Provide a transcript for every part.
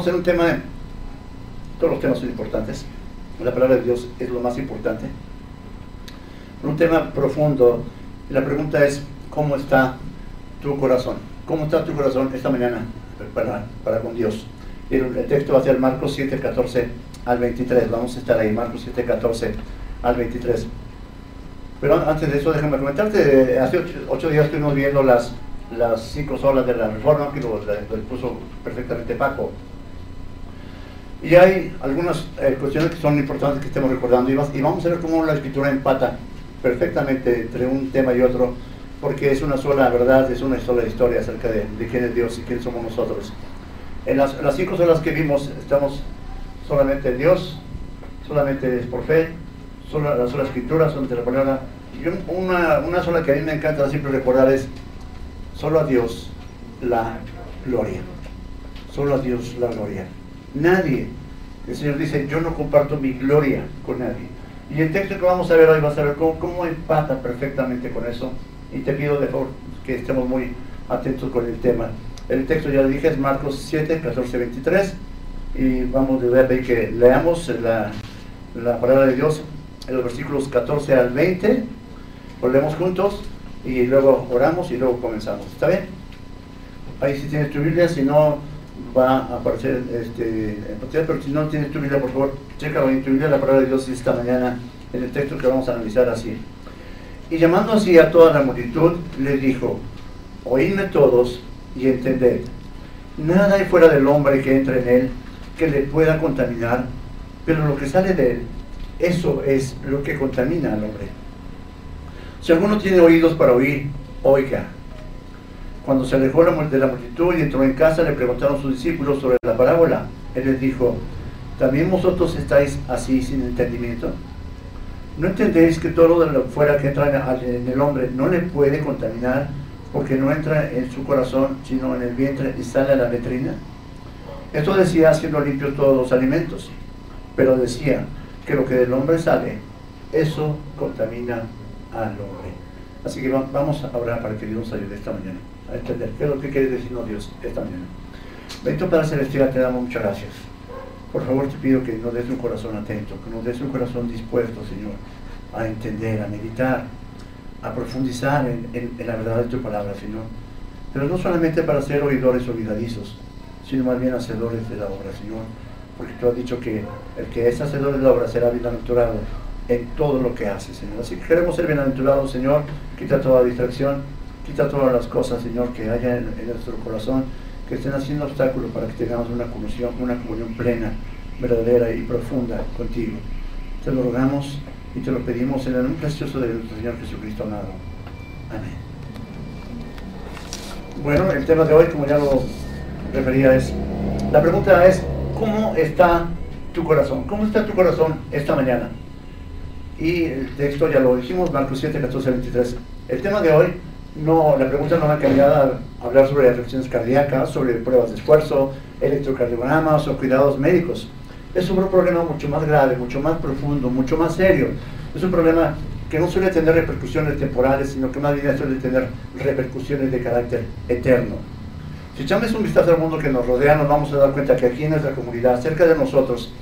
a hacer un tema, todos los temas son importantes, la palabra de Dios es lo más importante, un tema profundo, la pregunta es, ¿cómo está tu corazón? ¿Cómo está tu corazón esta mañana para, para con Dios? El, texto va a ser Marcos 7, 14 al 23, vamos a estar ahí, Marcos 7, 14 al 23. Pero antes de eso, déjame comentarte, hace ocho, días estuvimos viendo las, las cinco solas de la reforma, que lo, lo puso perfectamente Paco. Y hay algunas eh, cuestiones que son importantes que estemos recordando y, vas, y, vamos a ver cómo la escritura empata perfectamente entre un tema y otro, porque es una sola verdad, es una sola historia acerca de, de quién es Dios y quién somos nosotros. En las, las cinco solas que vimos, estamos solamente en Dios, solamente es por fe, solo, la sola escritura, solamente la palabra. Y una, una sola que a mí me encanta siempre recordar es, solo a Dios la gloria. Solo a Dios la gloria. Nadie. El Señor dice, yo no comparto mi gloria con nadie. Y el texto que vamos a ver hoy va a saber cómo, empata perfectamente con eso. Y te pido de favor que estemos muy atentos con el tema. El texto ya lo dije es Marcos 7, 14, 23. Y vamos a ver que leamos la, la palabra de Dios en los versículos 14 al 20. Volvemos juntos y luego oramos y luego comenzamos. ¿Está bien? Ahí si tienes tu Biblia, si no va a aparecer este, en pantalla, pero si no tienes tu Biblia, por favor, checa en tu Biblia la palabra de Dios esta mañana en el texto que vamos a analizar así. Y llamando así a toda la multitud, les dijo, oídme todos y entended, nada hay fuera del hombre que entre en él que le pueda contaminar, pero lo que sale de él, eso es lo que contamina al hombre. Si alguno tiene oídos para oír, oiga. Cuando se alejó de la multitud y entró en casa, le preguntaron sus discípulos sobre la parábola. Él les dijo, ¿también vosotros estáis así sin entendimiento? ¿No entendéis que todo lo fuera que entra en el hombre no le puede contaminar porque no entra en su corazón, sino en el vientre y sale a la letrina? Esto decía haciendo limpios todos los alimentos, pero decía que lo que del hombre sale, eso contamina al hombre. Así que vamos a orar para que Dios nos ayude esta mañana a entender qué es lo que quiere decirnos Dios esta mañana. Bendito Padre Celestial, te damos muchas gracias. Por favor, te pido que nos des un corazón atento, que nos des un corazón dispuesto, Señor, a entender, a meditar, a profundizar en, en, en la verdad de tu palabra, Señor. Pero no solamente para ser oidores olvidadizos, sino más bien hacedores de la obra, Señor. Porque tú has dicho que el que es hacedor de la obra será bienaventurado en todo lo que hace, Señor. Así que queremos ser bienaventurados, Señor. Quita toda distracción, quita todas las cosas, Señor, que haya en, en nuestro corazón, que estén haciendo obstáculos para que tengamos una comunión, una comunión plena, verdadera y profunda contigo. Te lo rogamos y te lo pedimos en el nombre precioso de nuestro Señor Jesucristo amado. Amén. Bueno, el tema de hoy, como ya lo refería, es, la pregunta es, ¿cómo está tu corazón? ¿Cómo está tu corazón esta mañana? Y el texto ya lo dijimos, Marcos 7, 14, 23. El tema de hoy, no, la pregunta no va encaminada a hablar sobre afecciones cardíacas, sobre pruebas de esfuerzo, electrocardiogramas o cuidados médicos. Es un problema mucho más grave, mucho más profundo, mucho más serio. Es un problema que no suele tener repercusiones temporales, sino que más bien suele tener repercusiones de carácter eterno. Si echamos un vistazo al mundo que nos rodea, nos vamos a dar cuenta que aquí en nuestra comunidad, cerca de nosotros,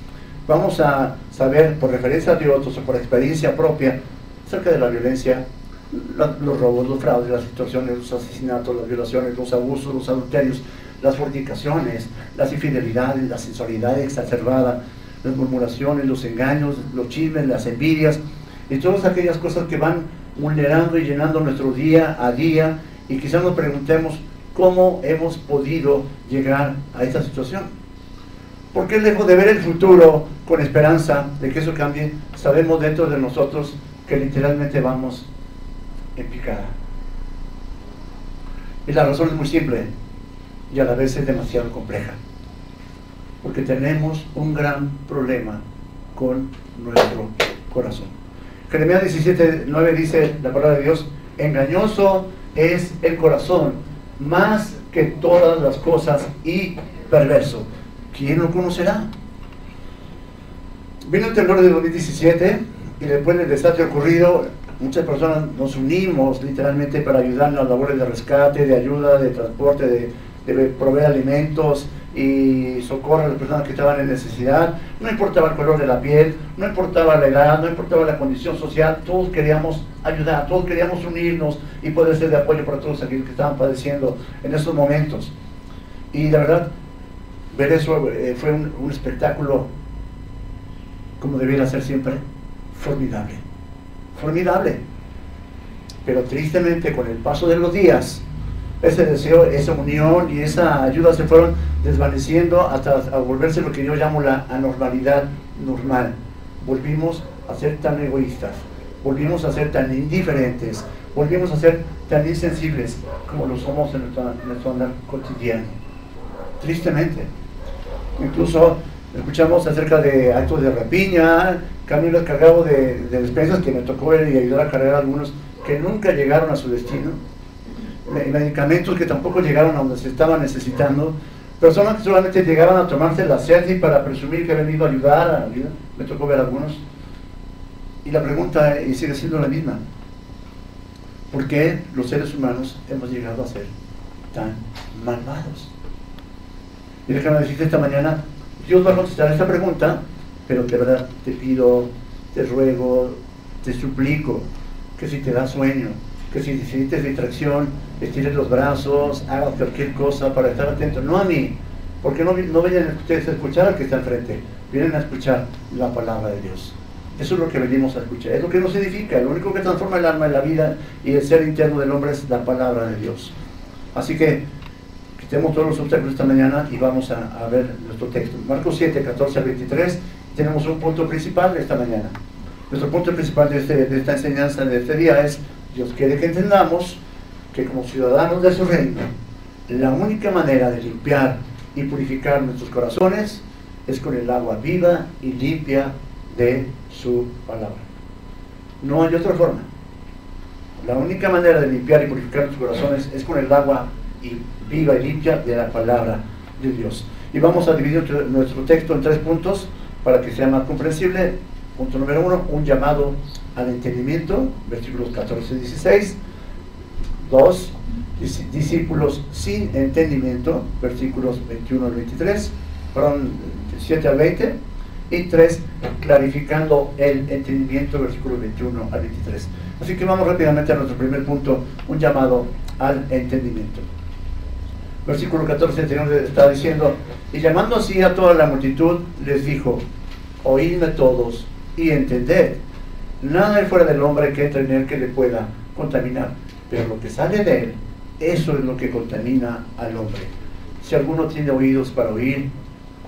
vamos a saber por referencia de otros o por experiencia propia acerca de la violencia, los robos, los fraudes, las situaciones, los asesinatos, las violaciones, los abusos, los adulterios, las fornicaciones, las infidelidades, la sensualidad exacerbada, las murmuraciones, los engaños, los chismes, las envidias y todas aquellas cosas que van vulnerando y llenando nuestro día a día y quizás nos preguntemos cómo hemos podido llegar a esta situación. Porque lejos de ver el futuro con esperanza de que eso cambie, sabemos dentro de nosotros que literalmente vamos en picada. Y la razón es muy simple y a la vez es demasiado compleja. Porque tenemos un gran problema con nuestro corazón. Jeremías 17, 9 dice la palabra de Dios, engañoso es el corazón más que todas las cosas y perverso. ¿Quién lo conocerá? Vino el temblor de 2017 y después del desastre ocurrido, muchas personas nos unimos literalmente para ayudar en las labores de rescate, de ayuda, de transporte, de, proveer alimentos y socorrer a las personas que estaban en necesidad. No importaba el color de la piel, no importaba la edad, no importaba la condición social, todos queríamos ayudar, todos queríamos unirnos y poder ser de apoyo para todos aquellos que estaban padeciendo en esos momentos. Y la verdad, ver eso eh, fue un, un espectáculo como debiera ser siempre, formidable. Formidable. Pero tristemente con el paso de los días, ese deseo, esa unión y esa ayuda se fueron desvaneciendo hasta volverse lo que yo llamo la anormalidad normal. Volvimos a ser tan egoístas, volvimos a ser tan indiferentes, volvimos a ser tan insensibles como lo somos en nuestro, en nuestro cotidiano. Tristemente. Incluso escuchamos acerca de actos de rapiña, camiones cargados de, de despensas que me tocó ver y ayudar a cargar a algunos que nunca llegaron a su destino, medicamentos que tampoco llegaron a donde se estaban necesitando, personas que solamente llegaban a tomarse la selfie para presumir que han venido a ayudar, a ayudar. me tocó ver algunos. Y la pregunta sigue siendo la misma, ¿por qué los seres humanos hemos llegado a ser tan malvados? Y déjame decirte esta mañana, Dios va a contestar esta pregunta, pero de verdad te pido, te ruego, te suplico que si te da sueño, que si sientes distracción, estires los brazos, hagas cualquier cosa para estar atento, no a mí, porque no, no vayan ustedes a escuchar al que está enfrente, vienen a escuchar la palabra de Dios. Eso es lo que venimos a escuchar, es lo que nos edifica, lo único que transforma el alma en la vida y el ser interno del hombre es la palabra de Dios. Así que quitemos todos los obstáculos esta mañana y vamos a, a ver nuestro texto. Marcos 7, 14 al 23, tenemos un punto principal de esta mañana. Nuestro punto principal de, este, de esta enseñanza de este día es, Dios quiere que entendamos que como ciudadanos de su reino, la única manera de limpiar y purificar nuestros corazones es con el agua viva y limpia de su palabra. No hay otra forma. La única manera de limpiar y purificar nuestros corazones es con el agua y viva y limpia de la palabra de Dios. Y vamos a dividir nuestro texto en tres puntos para que sea más comprensible. Punto número uno, un llamado al entendimiento, versículos 14 y 16. Dos, discípulos sin entendimiento, versículos 21 al 23, perdón, 7 al 20. Y tres, clarificando el entendimiento, versículos 21 al 23. Así que vamos rápidamente a nuestro primer punto, un llamado al entendimiento. Versículo 14, el Señor está diciendo, y llamando así a toda la multitud, les dijo, oídme todos y entended, nada hay fuera del hombre que entre en él que le pueda contaminar, pero lo que sale de él, eso es lo que contamina al hombre. Si alguno tiene oídos para oír,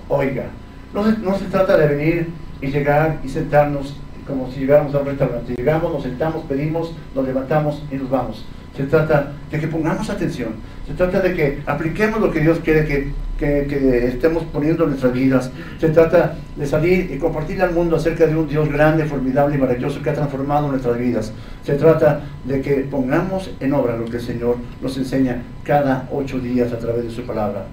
oiga. No se, no se trata de venir y llegar y sentarnos como si llegáramos a un restaurante. Llegamos, nos sentamos, pedimos, nos levantamos y nos vamos. Se trata de que pongamos atención. Se trata de que apliquemos lo que Dios quiere que, que, estemos poniendo en nuestras vidas. Se trata de salir y compartir al mundo acerca de un Dios grande, formidable y maravilloso que ha transformado nuestras vidas. Se trata de que pongamos en obra lo que el Señor nos enseña cada ocho días a través de su palabra.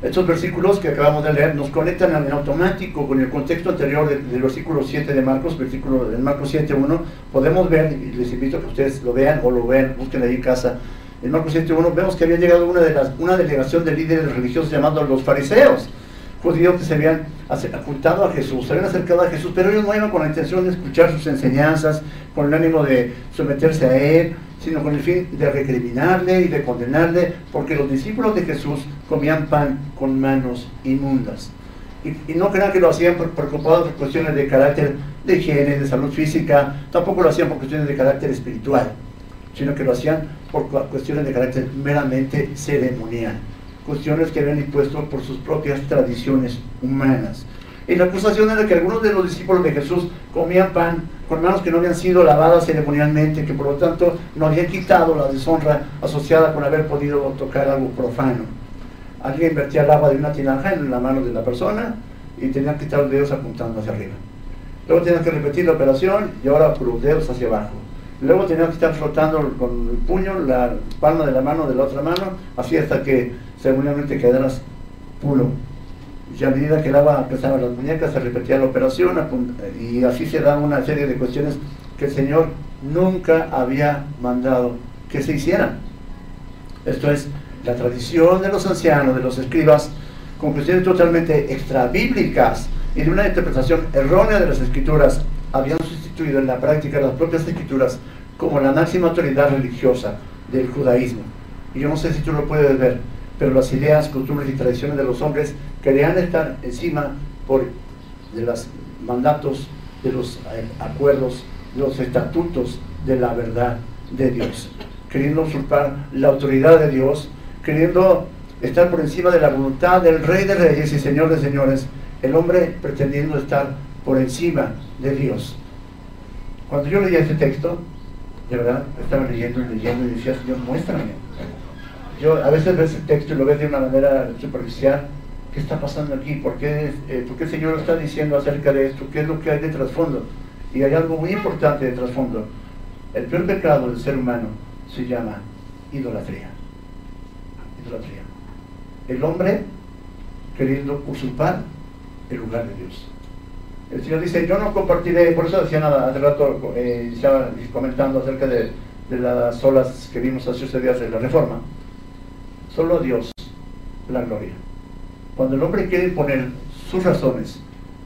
Estos versículos que acabamos de leer nos conectan en automático con el contexto anterior del, del versículo 7 de Marcos, versículo del Marcos 7.1. Podemos ver, y les invito a que ustedes lo vean o lo vean, busquen ahí en casa. En Marcos 7.1 vemos que había llegado una, de las, una delegación de líderes religiosos llamados los fariseos, judíos que se habían ocultado a Jesús, se habían acercado a Jesús, pero ellos no iban con la intención de escuchar sus enseñanzas, con el ánimo de someterse a Él, sino con el fin de recriminarle y de condenarle, porque los discípulos de Jesús comían pan con manos inmundas. Y, no crean que lo hacían preocupados por cuestiones de carácter de higiene, de salud física, tampoco lo hacían por cuestiones de carácter espiritual, sino que lo hacían por cuestiones de carácter meramente ceremonial, cuestiones que habían impuesto por sus propias tradiciones humanas. Y la acusación era que algunos de los discípulos de Jesús comían pan con manos que no habían sido lavadas ceremonialmente, que por lo tanto no habían quitado la deshonra asociada con haber podido tocar algo profano. Alguien vertía el agua de una tinaja en la mano de la persona y tenían que quitar los dedos apuntando hacia arriba. Luego tenían que repetir la operación y ahora con los dedos hacia abajo. Luego tenían que estar flotando con el puño, la palma de la mano de la otra mano, así hasta que ceremonialmente quedaras puro y a medida que agua empezaba las muñecas se repetía la operación y así se da una serie de cuestiones que el Señor nunca había mandado que se hicieran. Esto es la tradición de los ancianos, de los escribas, conclusiones totalmente extrabíblicas y de una interpretación errónea de las escrituras, habían sustituido en la práctica las propias escrituras como la máxima autoridad religiosa del judaísmo. Y yo no sé si tú lo puedes ver, pero las ideas, costumbres y tradiciones de los hombres querían estar encima por, de los mandatos, de los eh, acuerdos, de los estatutos de la verdad de Dios, queriendo usurpar la autoridad de Dios, queriendo estar por encima de la voluntad del Rey de Reyes y Señor de Señores, el hombre pretendiendo estar por encima de Dios. Cuando yo leía este texto, de verdad, estaba leyendo y leyendo y decía, Señor, muéstrame yo a veces ves el texto y lo ves de una manera superficial. ¿Qué está pasando aquí? ¿Por qué, eh, ¿Por qué el Señor está diciendo acerca de esto? ¿Qué es lo que hay de trasfondo? Y hay algo muy importante de trasfondo. El peor pecado del ser humano se llama idolatría. Idolatría. El hombre queriendo usurpar el lugar de Dios. El Señor dice, yo no compartiré, por eso decía nada, hace rato eh, comentando acerca de, las olas que vimos hace unos días de la Reforma Solo Dios la gloria. Cuando el hombre quiere poner sus razones,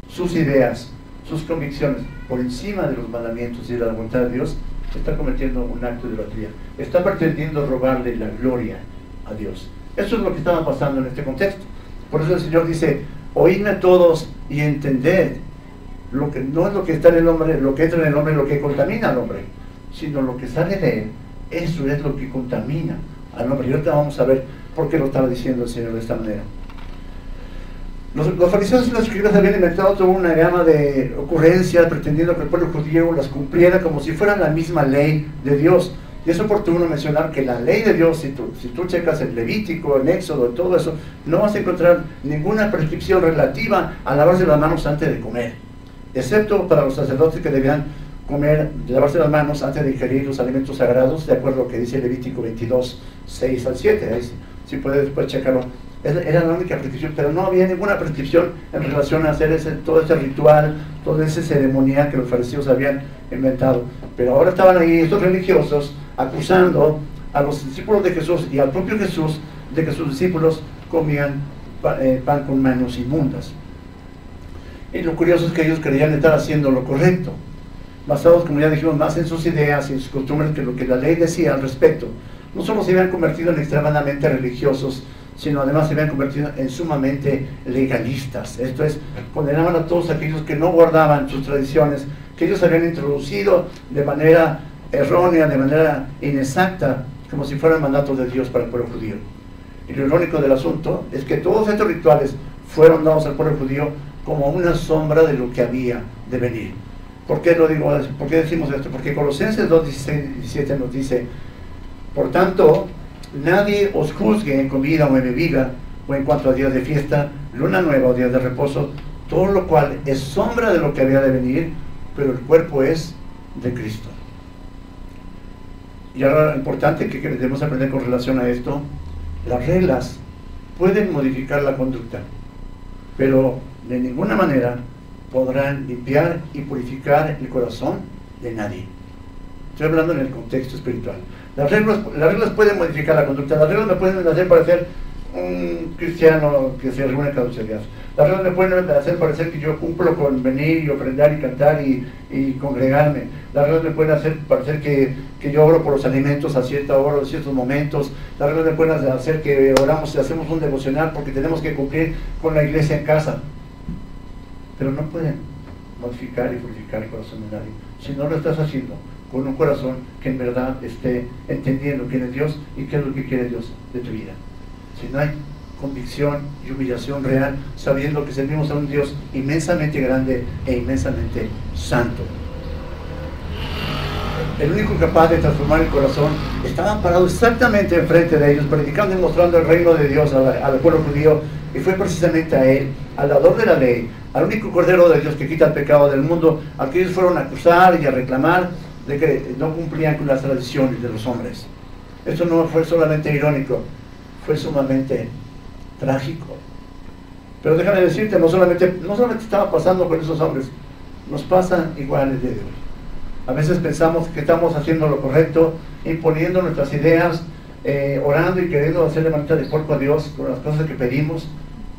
sus ideas, sus convicciones por encima de los mandamientos y de la voluntad de Dios, está cometiendo un acto de idolatría. Está pretendiendo robarle la gloria a Dios. Eso es lo que estaba pasando en este contexto. Por eso el Señor dice, oídme todos y entended. Lo que, no es lo que está en el hombre, lo que entra en el hombre, lo que contamina al hombre, sino lo que sale de él. Eso es lo que contamina al hombre. Y ahorita vamos a ver ¿Por qué lo estaba diciendo el Señor de esta manera? Los, fariseos y los escribas habían inventado toda una gama de ocurrencias pretendiendo que el pueblo judío las cumpliera como si fueran la misma ley de Dios. Y es oportuno mencionar que la ley de Dios, si tú, si tú checas el Levítico, el Éxodo, todo eso, no vas a encontrar ninguna prescripción relativa a lavarse las manos antes de comer, excepto para los sacerdotes que debían comer, lavarse las manos antes de ingerir los alimentos sagrados, de acuerdo a lo que dice Levítico 22, 6 al 7 si puede después checarlo. Era la única prescripción, pero no había ninguna prescripción en relación a hacer ese, todo ese ritual, todo ese ceremonial que los fariseos habían inventado. Pero ahora estaban ahí estos religiosos acusando a los discípulos de Jesús y al propio Jesús de que sus discípulos comían eh, pan con manos inmundas. Y lo curioso es que ellos creían estar haciendo lo correcto, basados, como ya dijimos, más en sus ideas y en sus costumbres que lo que la ley decía al respecto no solo se habían convertido en extremadamente religiosos, sino además se habían convertido en sumamente legalistas. Esto es, condenaban a todos aquellos que no guardaban sus tradiciones, que ellos habían introducido de manera errónea, de manera inexacta, como si fueran mandatos de Dios para el pueblo judío. Y lo irónico del asunto es que todos estos rituales fueron dados al pueblo judío como una sombra de lo que había de venir. ¿Por qué, lo digo, ¿Por qué decimos esto? Porque Colosenses 2, 16 y 17 nos dice, por tanto, nadie os juzgue en comida o en bebida, o en cuanto a días de fiesta, luna nueva o días de reposo, todo lo cual es sombra de lo que había de venir, pero el cuerpo es de Cristo. Y ahora lo importante que debemos aprender con relación a esto, las reglas pueden modificar la conducta, pero de ninguna manera podrán limpiar y purificar el corazón de nadie. Estoy hablando en el contexto espiritual. Las reglas, las reglas pueden modificar la conducta, las reglas me pueden hacer parecer un cristiano que se reúne cada ocho días. Las reglas me pueden hacer parecer que yo cumplo con venir y ofrendar y cantar y, congregarme. Las reglas me pueden hacer parecer que, yo oro por los alimentos a cierta hora, a ciertos momentos. Las reglas me pueden hacer que oramos y hacemos un devocional porque tenemos que cumplir con la iglesia en casa. Pero no pueden modificar y purificar el corazón de nadie. Si no lo estás haciendo, con un corazón que en verdad esté entendiendo quién es Dios y qué es lo que quiere Dios de tu vida. Si no hay convicción y humillación real, sabiendo que servimos a un Dios inmensamente grande e inmensamente santo. El único capaz de transformar el corazón estaba parado exactamente enfrente de ellos, predicando y mostrando el reino de Dios al, pueblo judío, y fue precisamente a él, al dador de la ley, al único cordero de Dios que quita el pecado del mundo, al que ellos fueron a acusar y a reclamar de que no cumplían con las tradiciones de los hombres. Esto no fue solamente irónico, fue sumamente trágico. Pero déjame decirte, no solamente, no solamente estaba pasando con esos hombres, nos pasa igual el día de hoy. A veces pensamos que estamos haciendo lo correcto, imponiendo nuestras ideas, eh, orando y queriendo hacerle manita de cuerpo a Dios con las cosas que pedimos,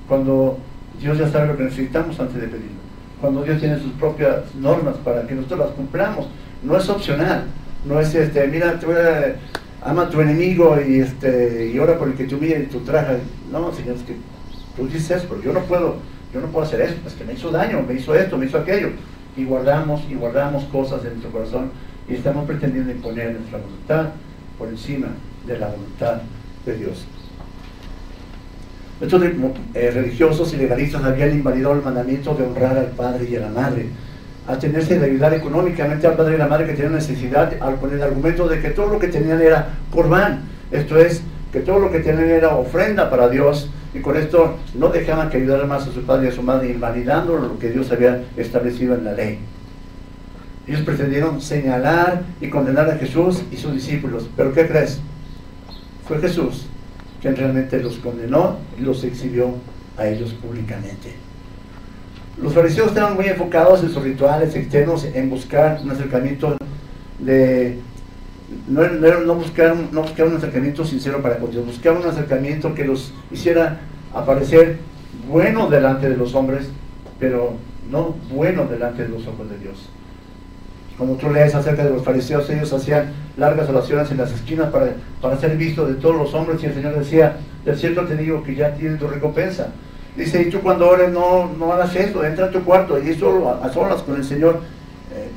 cuando Dios ya sabe lo que necesitamos antes de pedirlo. Cuando Dios tiene sus propias normas para que nosotros las cumplamos. No es opcional. No es este, mira, ama a tu enemigo y este y ora por el que te humilla y tu traje. No, Señor, es que tú dices eso, pero yo no puedo, yo no puedo hacer eso, es que me hizo daño, me hizo esto, me hizo aquello. Y guardamos y guardamos cosas en nuestro corazón y estamos pretendiendo imponer nuestra voluntad por encima de la voluntad de Dios. Estos eh, religiosos y legalistas habían invalidado el mandamiento de honrar al padre y a la madre, a tenerse de ayudar económicamente al padre y a la madre que tenían necesidad, al poner el argumento de que todo lo que tenían era corbán, esto es, que todo lo que tenían era ofrenda para Dios, y con esto no dejaban que ayudaran más a su padre y a su madre, invalidando lo que Dios había establecido en la ley. Ellos pretendieron señalar y condenar a Jesús y sus discípulos. ¿Pero qué crees? Fue Jesús quien realmente los condenó y los exhibió a ellos públicamente. Los fariseos estaban muy enfocados en sus rituales externos, en buscar un acercamiento de... No, no, buscar, no buscar un acercamiento sincero para con Dios, buscaban un acercamiento que los hiciera aparecer bueno delante de los hombres, pero no bueno delante de los ojos de Dios. Como tú lees acerca de los fariseos, ellos hacían largas oraciones en las esquinas para, para ser vistos de todos los hombres y el Señor decía, de cierto te digo que ya tienes tu recompensa. Dice, y tú cuando ores no, no hagas eso, entra a tu cuarto y solo a, solas con el Señor, eh,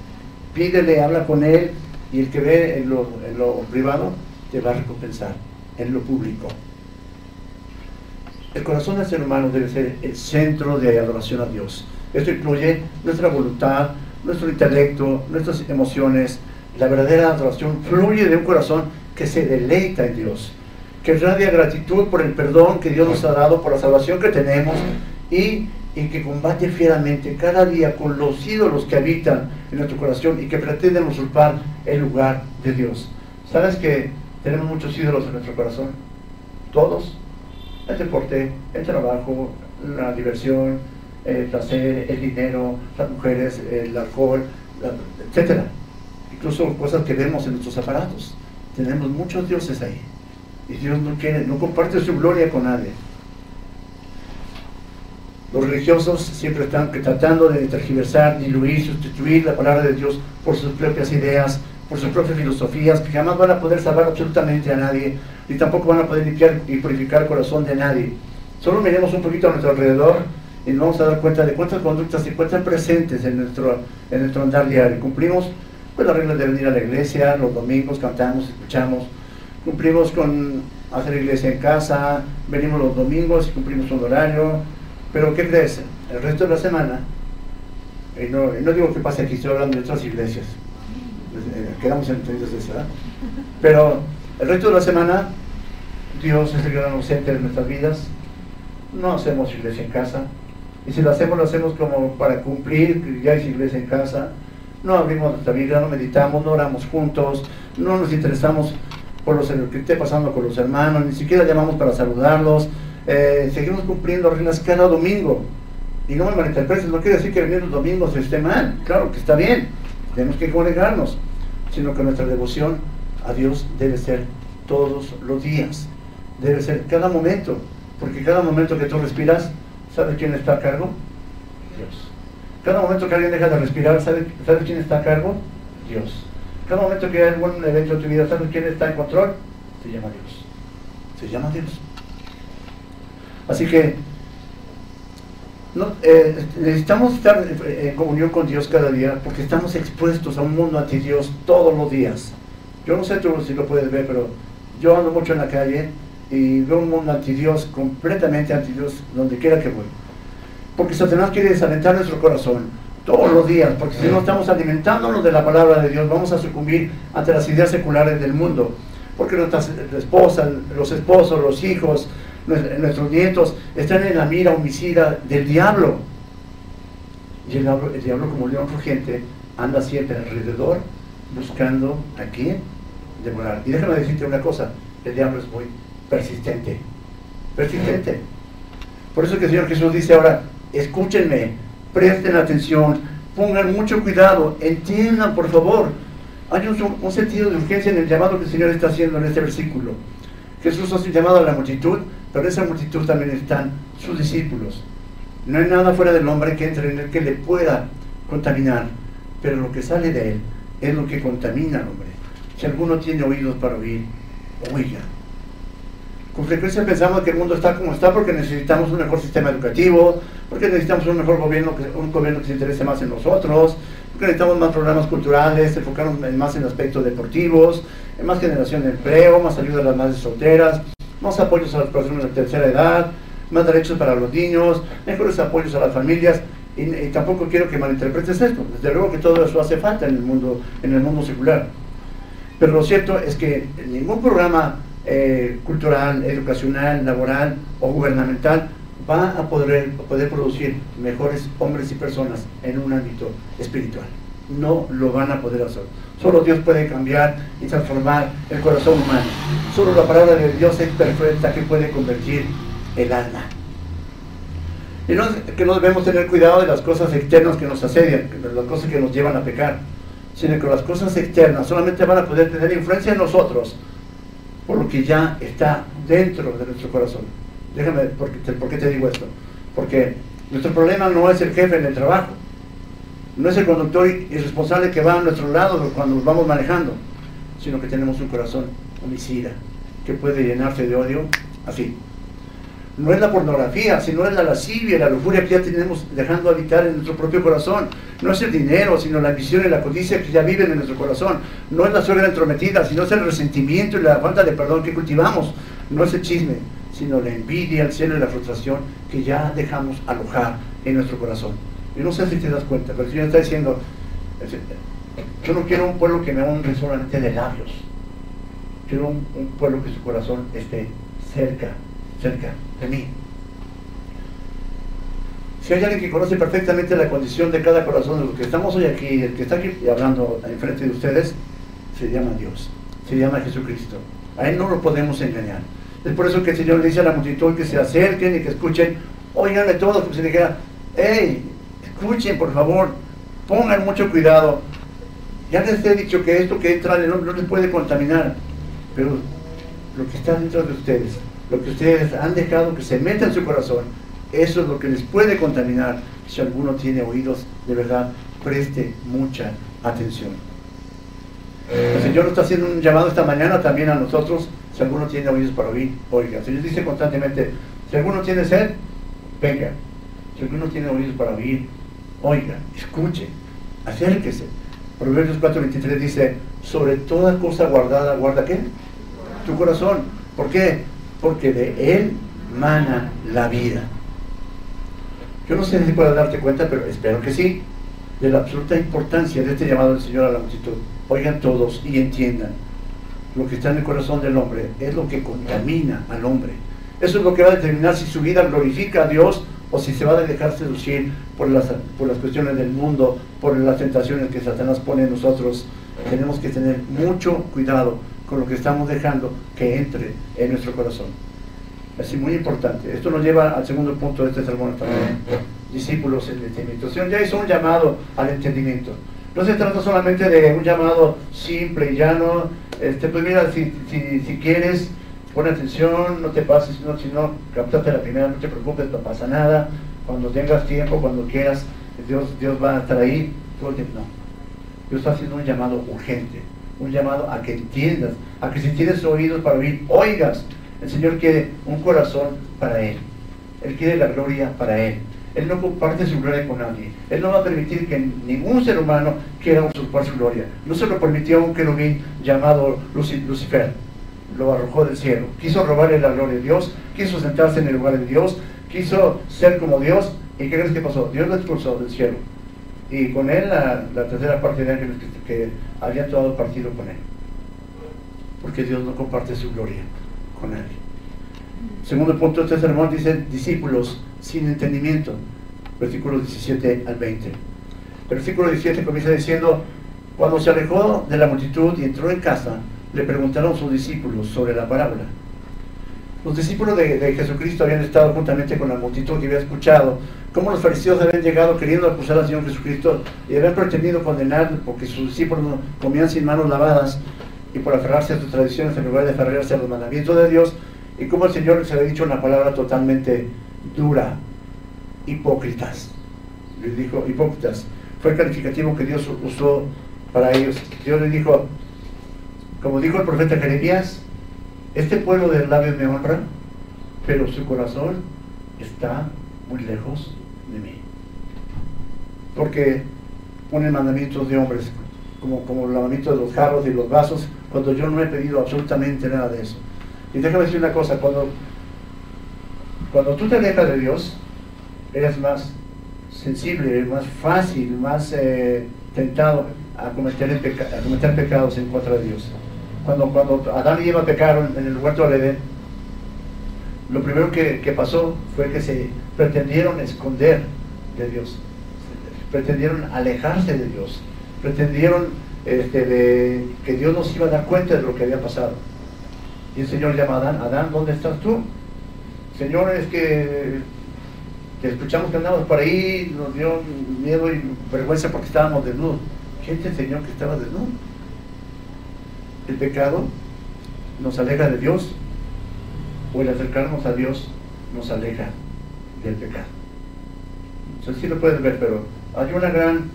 pídele, habla con Él y el que ve en lo, en lo privado te va a recompensar en lo público. El corazón del ser humano debe ser el centro de adoración a Dios. Esto incluye nuestra voluntad, nuestro intelecto, nuestras emociones. La verdadera adoración fluye de un corazón que se deleita en Dios, que radia gratitud por el perdón que Dios nos ha dado, por la salvación que tenemos y, y que combate fieramente cada día con los ídolos que habitan en nuestro corazón y que pretenden usurpar el lugar de Dios. ¿Sabes que tenemos muchos ídolos en nuestro corazón? Todos. El deporte, el trabajo, la diversión, el placer, el dinero, las mujeres, el alcohol, etcétera. Incluso cosas que vemos en nuestros aparatos. Tenemos muchos dioses ahí. Y Dios no quiere, no comparte su gloria con nadie. Los religiosos siempre están tratando de tergiversar, diluir, sustituir la palabra de Dios por sus propias ideas, por sus propias filosofías, que jamás van a poder salvar absolutamente a nadie, ni tampoco van a poder limpiar y purificar el corazón de nadie. Solo miremos un poquito a nuestro alrededor y nos vamos a dar cuenta de cuántas conductas se encuentran presentes en nuestro, en nuestro andar diario. Cumplimos pues, las reglas de venir a la iglesia, los domingos cantamos, escuchamos, cumplimos con hacer iglesia en casa, venimos los domingos y cumplimos un horario, pero ¿qué crees? El resto de la semana, y no, no digo que pase aquí, estoy hablando de otras iglesias, eh, quedamos entendidos de eso, pero el resto de la semana Dios es el gran ausente de nuestras vidas, no hacemos iglesia en casa, y si lo hacemos, lo hacemos como para cumplir, ya hay iglesia en casa. No abrimos nuestra Biblia, no meditamos, no oramos juntos, no nos interesamos por lo que esté pasando con los hermanos, ni siquiera llamamos para saludarlos. Eh, seguimos cumpliendo reglas cada domingo. Y no me malinterpretes, no quiere decir que venir los domingos esté mal, claro que está bien, tenemos que congregarnos, sino que nuestra devoción a Dios debe ser todos los días, debe ser cada momento, porque cada momento que tú respiras ¿Sabe quién está a cargo? Dios. Cada momento que alguien deja de respirar, ¿sabe, quién está a cargo? Dios. Cada momento que hay algún evento en tu vida, ¿sabe quién está en control? Se llama Dios. Se llama Dios. Así que eh, necesitamos estar en comunión con Dios cada día porque estamos expuestos a un mundo anti Dios todos los días. Yo no sé tú si lo puedes ver, pero yo ando mucho en la calle y veo un mundo anti Dios, completamente anti Dios, donde quiera que voy. Porque Satanás quiere desalentar nuestro corazón todos los días, porque si no estamos alimentándonos de la palabra de Dios, vamos a sucumbir ante las ideas seculares del mundo. Porque nuestras esposas, los esposos, los hijos, nuestros nietos están en la mira homicida del diablo. Y el diablo, el diablo como león rugiente, anda siempre alrededor buscando a quién devorar. Y déjame decirte una cosa, el diablo es muy persistente. Persistente. Por eso que el Señor Jesús dice ahora, escúchenme, presten atención, pongan mucho cuidado, entiendan por favor. Hay un, sentido de urgencia en el llamado que el Señor está haciendo en este versículo. Jesús ha llamado a la multitud, pero en esa multitud también están sus discípulos. No hay nada fuera del hombre que entre en él que le pueda contaminar, pero lo que sale de él es lo que contamina al hombre. Si alguno tiene oídos para oír, oiga. Con frecuencia pensamos que el mundo está como está porque necesitamos un mejor sistema educativo, porque necesitamos un mejor gobierno, un gobierno que se interese más en nosotros, porque necesitamos más programas culturales, enfocarnos más en aspectos deportivos, en más generación de empleo, más ayuda a las madres solteras, más apoyos a las personas de tercera edad, más derechos para los niños, mejores apoyos a las familias. Y, tampoco quiero que malinterpretes esto. Desde luego que todo eso hace falta en el mundo, en el mundo secular. Pero lo cierto es que ningún programa eh, cultural, educacional, laboral o gubernamental va a poder, poder producir mejores hombres y personas en un ámbito espiritual. No lo van a poder hacer. Solo Dios puede cambiar y transformar el corazón humano. Solo la palabra de Dios es perfecta que puede convertir el alma. Y no que no debemos tener cuidado de las cosas externas que nos asedian, las cosas que nos llevan a pecar, sino que las cosas externas solamente van a poder tener influencia en nosotros por lo que ya está dentro de nuestro corazón. Déjame, ¿por qué, ¿por qué te digo esto? Porque nuestro problema no es el jefe en el trabajo, no es el conductor irresponsable que va a nuestro lado cuando nos vamos manejando, sino que tenemos un corazón homicida que puede llenarse de odio así no es la pornografía, sino es la lascivia, la lujuria que ya tenemos dejando habitar en nuestro propio corazón. No es el dinero, sino la ambición y la codicia que ya viven en nuestro corazón. No es la suegra entrometida, sino es el resentimiento y la falta de perdón que cultivamos. No es el chisme, sino la envidia, el cielo y la frustración que ya dejamos alojar en nuestro corazón. Y no sé si te das cuenta, pero el Señor está diciendo, yo no quiero un pueblo que me honre solamente de labios. Quiero un, un pueblo que su corazón esté cerca cerca de mí. Si hay alguien que conoce perfectamente la condición de cada corazón de los que estamos hoy aquí, el que está aquí hablando enfrente de ustedes, se llama Dios, se llama Jesucristo. A Él no lo podemos engañar. Es por eso que el Señor le dice a la multitud que se acerquen y que escuchen, oiganle todos, como si dijera, hey, escuchen por favor, pongan mucho cuidado. Ya les he dicho que esto que entra en hombre no les puede contaminar, pero lo que está dentro de ustedes lo que ustedes han dejado que se meta en su corazón, eso es lo que les puede contaminar. Si alguno tiene oídos, de verdad, preste mucha atención. El Señor está haciendo un llamado esta mañana también a nosotros, si alguno tiene oídos para oír, oiga. El Señor dice constantemente, si alguno tiene sed, venga. Si alguno tiene oídos para oír, oiga, escuche, acérquese. Proverbios 4:23 dice, sobre toda cosa guardada, guarda qué? Tu corazón. ¿Por qué? porque de Él mana la vida. Yo no sé si puedes darte cuenta, pero espero que sí, de la absoluta importancia de este llamado del Señor a la multitud. Oigan todos y entiendan, lo que está en el corazón del hombre es lo que contamina al hombre. Eso es lo que va a determinar si su vida glorifica a Dios o si se va a dejar seducir por las, por las cuestiones del mundo, por las tentaciones que Satanás pone en nosotros. Tenemos que tener mucho cuidado con lo que estamos dejando que entre en nuestro corazón. Es muy importante. Esto nos lleva al segundo punto de este sermón también. Discípulos en entendimiento. ya hizo un llamado al entendimiento. No se trata solamente de un llamado simple y llano. Este, pues mira, si, si, quieres, pon atención, no te pases, no, si no, captate la primera, no te preocupes, no pasa nada. Cuando tengas tiempo, cuando quieras, Dios, Dios va a estar ahí. No. Dios está haciendo un llamado urgente un llamado a que entiendas, a que si tienes oídos para oír, oigas. El Señor quiere un corazón para Él. Él quiere la gloria para Él. Él no comparte su gloria con nadie. Él no va a permitir que ningún ser humano quiera usurpar su gloria. No se lo permitió a un querubín llamado Lucifer. Lo arrojó del cielo. Quiso robarle la gloria de Dios. Quiso sentarse en el lugar de Dios. Quiso ser como Dios. ¿Y qué crees que pasó? Dios lo expulsó del cielo y con él la, tercera parte de ángeles que, habían tomado partido con él. Porque Dios no comparte su gloria con nadie. Segundo punto este sermón dice discípulos sin entendimiento. Versículos 17 al 20. El versículo 17 comienza diciendo, cuando se alejó de la multitud y entró en casa, le preguntaron sus discípulos sobre la parábola. Los discípulos de, Jesucristo habían estado juntamente con la multitud y habían escuchado cómo los fariseos habían llegado queriendo acusar al Señor Jesucristo y habían pretendido condenar porque sus discípulos comían sin manos lavadas y por aferrarse a sus tradiciones en lugar de aferrarse a los mandamientos de Dios, y como el Señor se le ha dicho una palabra totalmente dura, hipócritas. Les dijo hipócritas. Fue el calificativo que Dios usó para ellos. Dios les dijo, como dijo el profeta Jeremías, este pueblo del labio me honra, pero su corazón está muy lejos de mí. Porque ponen mandamientos de hombres, como, como el mandamiento de los jarros y los vasos, cuando yo no he pedido absolutamente nada de eso. Y déjame decir una cosa, cuando, cuando tú te alejas de Dios, eres más sensible, más fácil, más eh, tentado a cometer, a cometer pecados en contra de Dios. Cuando, cuando Adán y Eva pecaron en el huerto del Edén, lo primero que, que pasó fue que se pretendieron esconder de Dios, pretendieron alejarse de Dios, pretendieron este, de, que Dios nos iba a dar cuenta de lo que había pasado. Y el Señor llama a Adán, Adán, ¿dónde estás tú? Señor, es que, que escuchamos que andamos por ahí, nos dio miedo y vergüenza porque estábamos desnudos. ¿Quién te enseñó que estaba desnudo? El pecado nos aleja de Dios o el acercarnos a Dios nos aleja del pecado. Entonces sí lo pueden ver, pero hay una gran,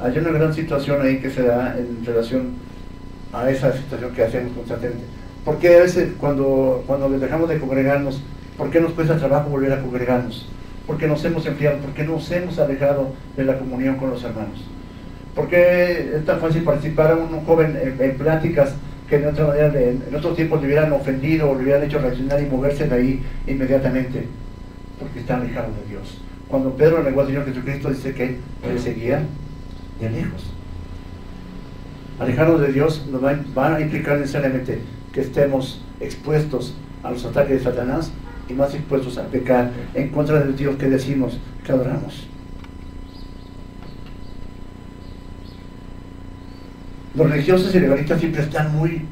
hay una gran situación ahí que se da en relación a esa situación que hacemos constantemente. ¿Por qué a veces cuando, cuando dejamos de congregarnos, por qué nos cuesta trabajo volver a congregarnos? Porque nos hemos enfriado, porque nos hemos alejado de la comunión con los hermanos. ¿Por qué es tan fácil participar a un joven en, pláticas que de otra manera en otros tiempos le hubieran ofendido o le hubieran hecho reaccionar y moverse de ahí inmediatamente? Porque está alejado de Dios. Cuando Pedro negó al Señor Jesucristo dice que él seguía de lejos. Alejarnos de Dios nos va, va a implicar necesariamente que estemos expuestos a los ataques de Satanás y más expuestos a pecar en contra del Dios que decimos que adoramos. Los religiosos y legalistas siempre están muy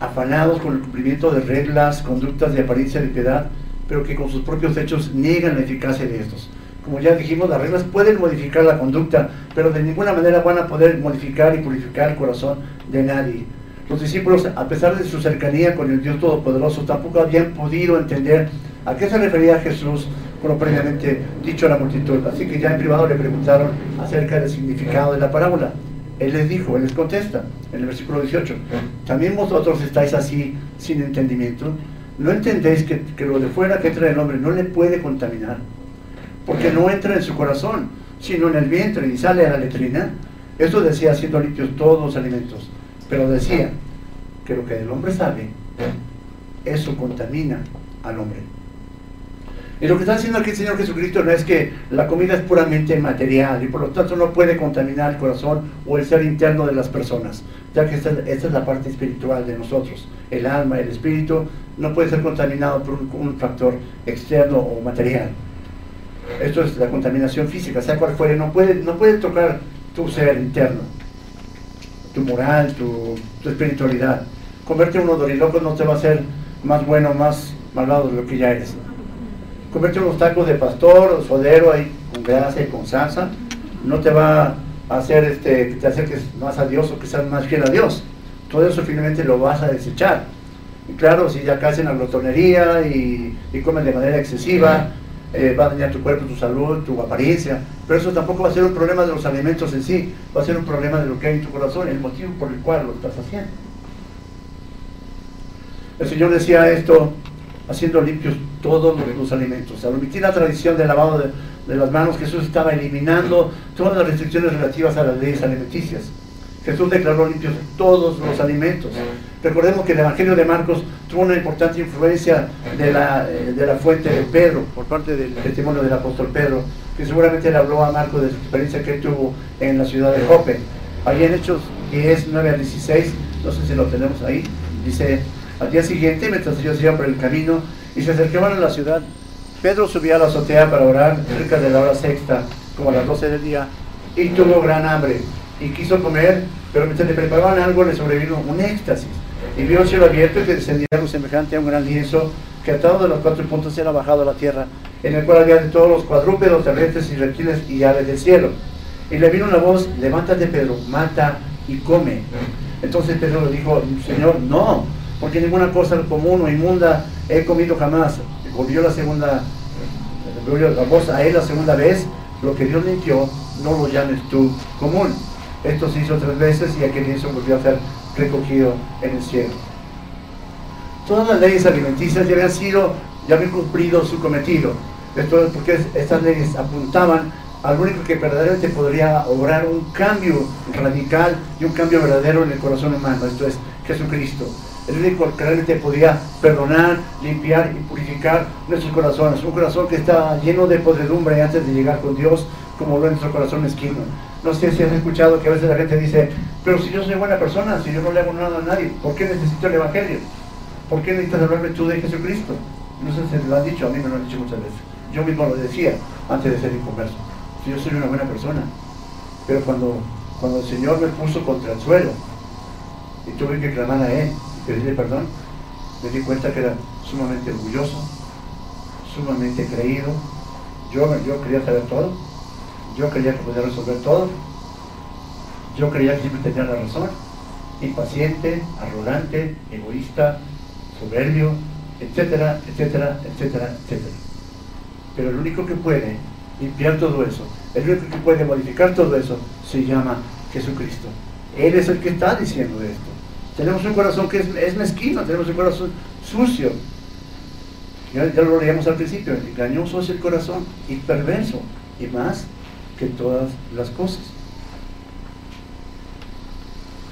afanados con el cumplimiento de reglas, conductas de apariencia de piedad, pero que con sus propios hechos niegan la eficacia de estos. Como ya dijimos, las reglas pueden modificar la conducta, pero de ninguna manera van a poder modificar y purificar el corazón de nadie. Los discípulos, a pesar de su cercanía con el Dios Todopoderoso, tampoco habían podido entender a qué se refería Jesús previamente dicho a la multitud. Así que ya en privado le preguntaron acerca del significado de la parábola. Él les dijo, Él les contesta en el versículo 18, también vosotros estáis así sin entendimiento. ¿No entendéis que, lo de fuera que entra el hombre no le puede contaminar? Porque no entra en su corazón, sino en el vientre y sale a la letrina. Esto decía siendo limpios todos los alimentos. Pero decía que lo que del hombre sale, eso contamina al hombre. Y lo que está diciendo aquí el Señor Jesucristo no es que la comida es puramente material y por lo tanto no puede contaminar el corazón o el ser interno de las personas, ya que esta, es la parte espiritual de nosotros. El alma, el espíritu, no puede ser contaminado por un, factor externo o material. Esto es la contaminación física, sea cual fuere, no puede, no puede tocar tu ser interno, tu moral, tu, tu espiritualidad. Converte uno doriloco no te va a hacer más bueno, más malvado de lo que ya eres comerte unos tacos de pastor o sodero ahí con grasa y con salsa, no te va a hacer este, que te acerques más a Dios o que seas más fiel a Dios. Todo eso finalmente lo vas a desechar. Y claro, si ya caes en la glotonería y, y comen de manera excesiva, eh, va a dañar tu cuerpo, tu salud, tu apariencia. Pero eso tampoco va a ser un problema de los alimentos en sí, va a ser un problema de lo que hay en tu corazón, el motivo por el cual lo estás haciendo. El Señor decía esto haciendo limpios todos los, alimentos. Al omitir la tradición del lavado de, las manos, Jesús estaba eliminando todas las restricciones relativas a las leyes alimenticias. Jesús declaró limpios todos los alimentos. Recordemos que el Evangelio de Marcos tuvo una importante influencia de la, eh, de la fuente de Pedro, por parte del testimonio del apóstol Pedro, que seguramente le habló a Marcos de su experiencia que tuvo en la ciudad de Jope. Ahí en Hechos 10, 9 a 16, no sé si lo tenemos ahí, dice, al día siguiente, mientras ellos iban por el camino y se acercaban a la ciudad, Pedro subía a la azotea para orar cerca de la hora sexta, como a las 12 del día, y tuvo gran hambre y quiso comer, pero mientras le preparaban algo le sobrevino un éxtasis. Y vio el cielo abierto y que descendía algo semejante a un gran lienzo que atado de los cuatro puntos era bajado a la tierra, en el cual había de todos los cuadrúpedos, terrestres y reptiles y aves del cielo. Y le vino una voz, levántate Pedro, mata y come. Entonces Pedro le dijo, Señor, no, porque ninguna cosa común o inmunda he comido jamás. Volvió la segunda, volvió la voz a él la segunda vez, lo que Dios limpió, no lo llames tú común. Esto se hizo tres veces y aquel se volvió a ser recogido en el cielo. Todas las leyes alimenticias ya habían sido, ya habían cumplido su cometido. Esto es porque estas leyes apuntaban al único que verdaderamente podría obrar un cambio radical y un cambio verdadero en el corazón humano, esto es Jesucristo. El único que realmente podía perdonar, limpiar y purificar nuestros corazones. Un corazón que está lleno de podredumbre antes de llegar con Dios, como lo es nuestro corazón esquino. No sé si has escuchado que a veces la gente dice, pero si yo soy buena persona, si yo no le hago nada a nadie, ¿por qué necesito el Evangelio? ¿Por qué necesitas hablarme tú de Jesucristo? No sé si lo han dicho, a mí me lo han dicho muchas veces. Yo mismo lo decía antes de ser inconverso. Si yo soy una buena persona. Pero cuando, cuando el Señor me puso contra el suelo y tuve que clamar a Él y pedirle perdón, me di cuenta que era sumamente orgulloso, sumamente creído. Yo, yo quería saber todo. Yo creía que podía resolver todo. Yo creía que siempre tenía la razón. Impaciente, arrogante, egoísta, soberbio, etcétera, etcétera, etcétera, etcétera. Pero el único que puede limpiar todo eso, el único que puede modificar todo eso, se llama Jesucristo. Él es el que está diciendo esto. Tenemos un corazón que es, mezquino, tenemos un corazón sucio. Ya, lo leíamos al principio, engañoso es el corazón y perverso, y más todas las cosas.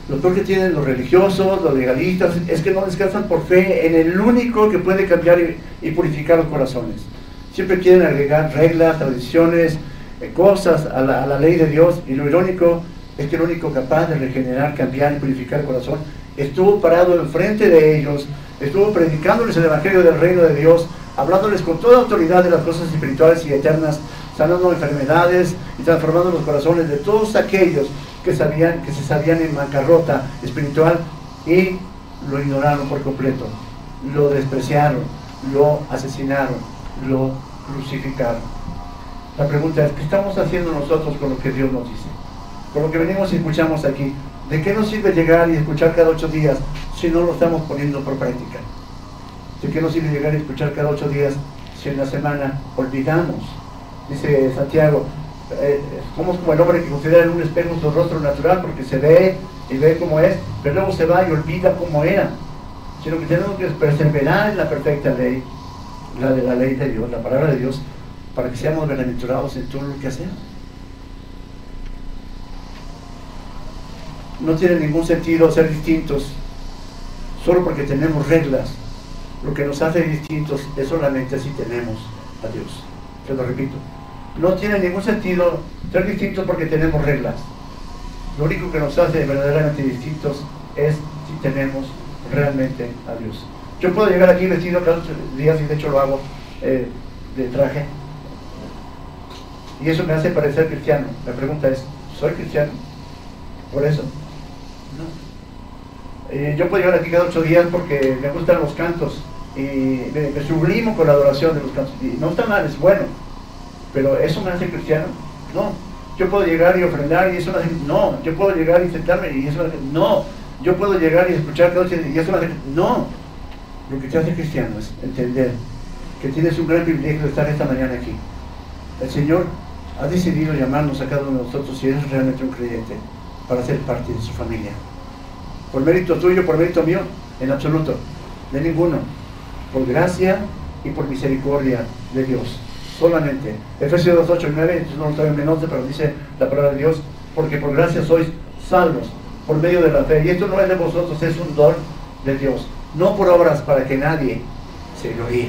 Lo peor que tienen los religiosos, los legalistas, es que no descansan por fe en el único que puede cambiar y, purificar los corazones. Siempre quieren agregar reglas, tradiciones, eh, cosas a la, a la, ley de Dios. Y lo irónico es que el único capaz de regenerar, cambiar y purificar el corazón estuvo parado enfrente de ellos, estuvo predicándoles el Evangelio del Reino de Dios, hablándoles con toda autoridad de las cosas espirituales y eternas, sanando enfermedades y transformando los corazones de todos aquellos que, sabían, que se sabían en bancarrota espiritual y lo ignoraron por completo, lo despreciaron, lo asesinaron, lo crucificaron. La pregunta es, ¿qué estamos haciendo nosotros con lo que Dios nos dice? Con lo que venimos y escuchamos aquí. ¿De qué nos sirve llegar y escuchar cada ocho días si no lo estamos poniendo por práctica? ¿De qué nos sirve llegar y escuchar cada ocho días si en la semana olvidamos? Dice Santiago, eh, somos como el hombre que considera en un espejo su rostro natural porque se ve y ve cómo es, pero luego se va y olvida cómo era. Sino que tenemos que perseverar en la perfecta ley, la de la ley de Dios, la palabra de Dios, para que seamos bienaventurados en todo lo que hacemos. No tiene ningún sentido ser distintos solo porque tenemos reglas. Lo que nos hace distintos es solamente si tenemos a Dios. Te lo repito no tiene ningún sentido ser distintos porque tenemos reglas. Lo único que nos hace verdaderamente distintos es si tenemos realmente a Dios. Yo puedo llegar aquí vestido cada días y de hecho lo hago eh, de traje. Y eso me hace parecer cristiano. La pregunta es, ¿soy cristiano? Por eso. No. Eh, yo puedo llegar aquí cada ocho días porque me gustan los cantos y me, me sublimo con la adoración de los cantos. Y no está mal, es bueno pero ¿eso me hace cristiano? No. Yo puedo llegar y ofrendar y eso me hace... No. Yo puedo llegar y sentarme y eso me hace... No. Yo puedo llegar y escuchar y eso me hace... No. Lo que te hace cristiano es entender que tienes un gran privilegio de estar esta mañana aquí. El Señor ha decidido llamarnos a cada uno de nosotros, si eres realmente un creyente, para ser parte de su familia. Por mérito tuyo, por mérito mío, en absoluto, de ninguno. Por gracia y por misericordia de Dios solamente. Efesios 2, 8 y 9, no lo en mi pero dice la palabra de Dios, porque por gracia sois salvos por medio de la fe. Y esto no es de vosotros, es un don de Dios. No por obras para que nadie se gloríe.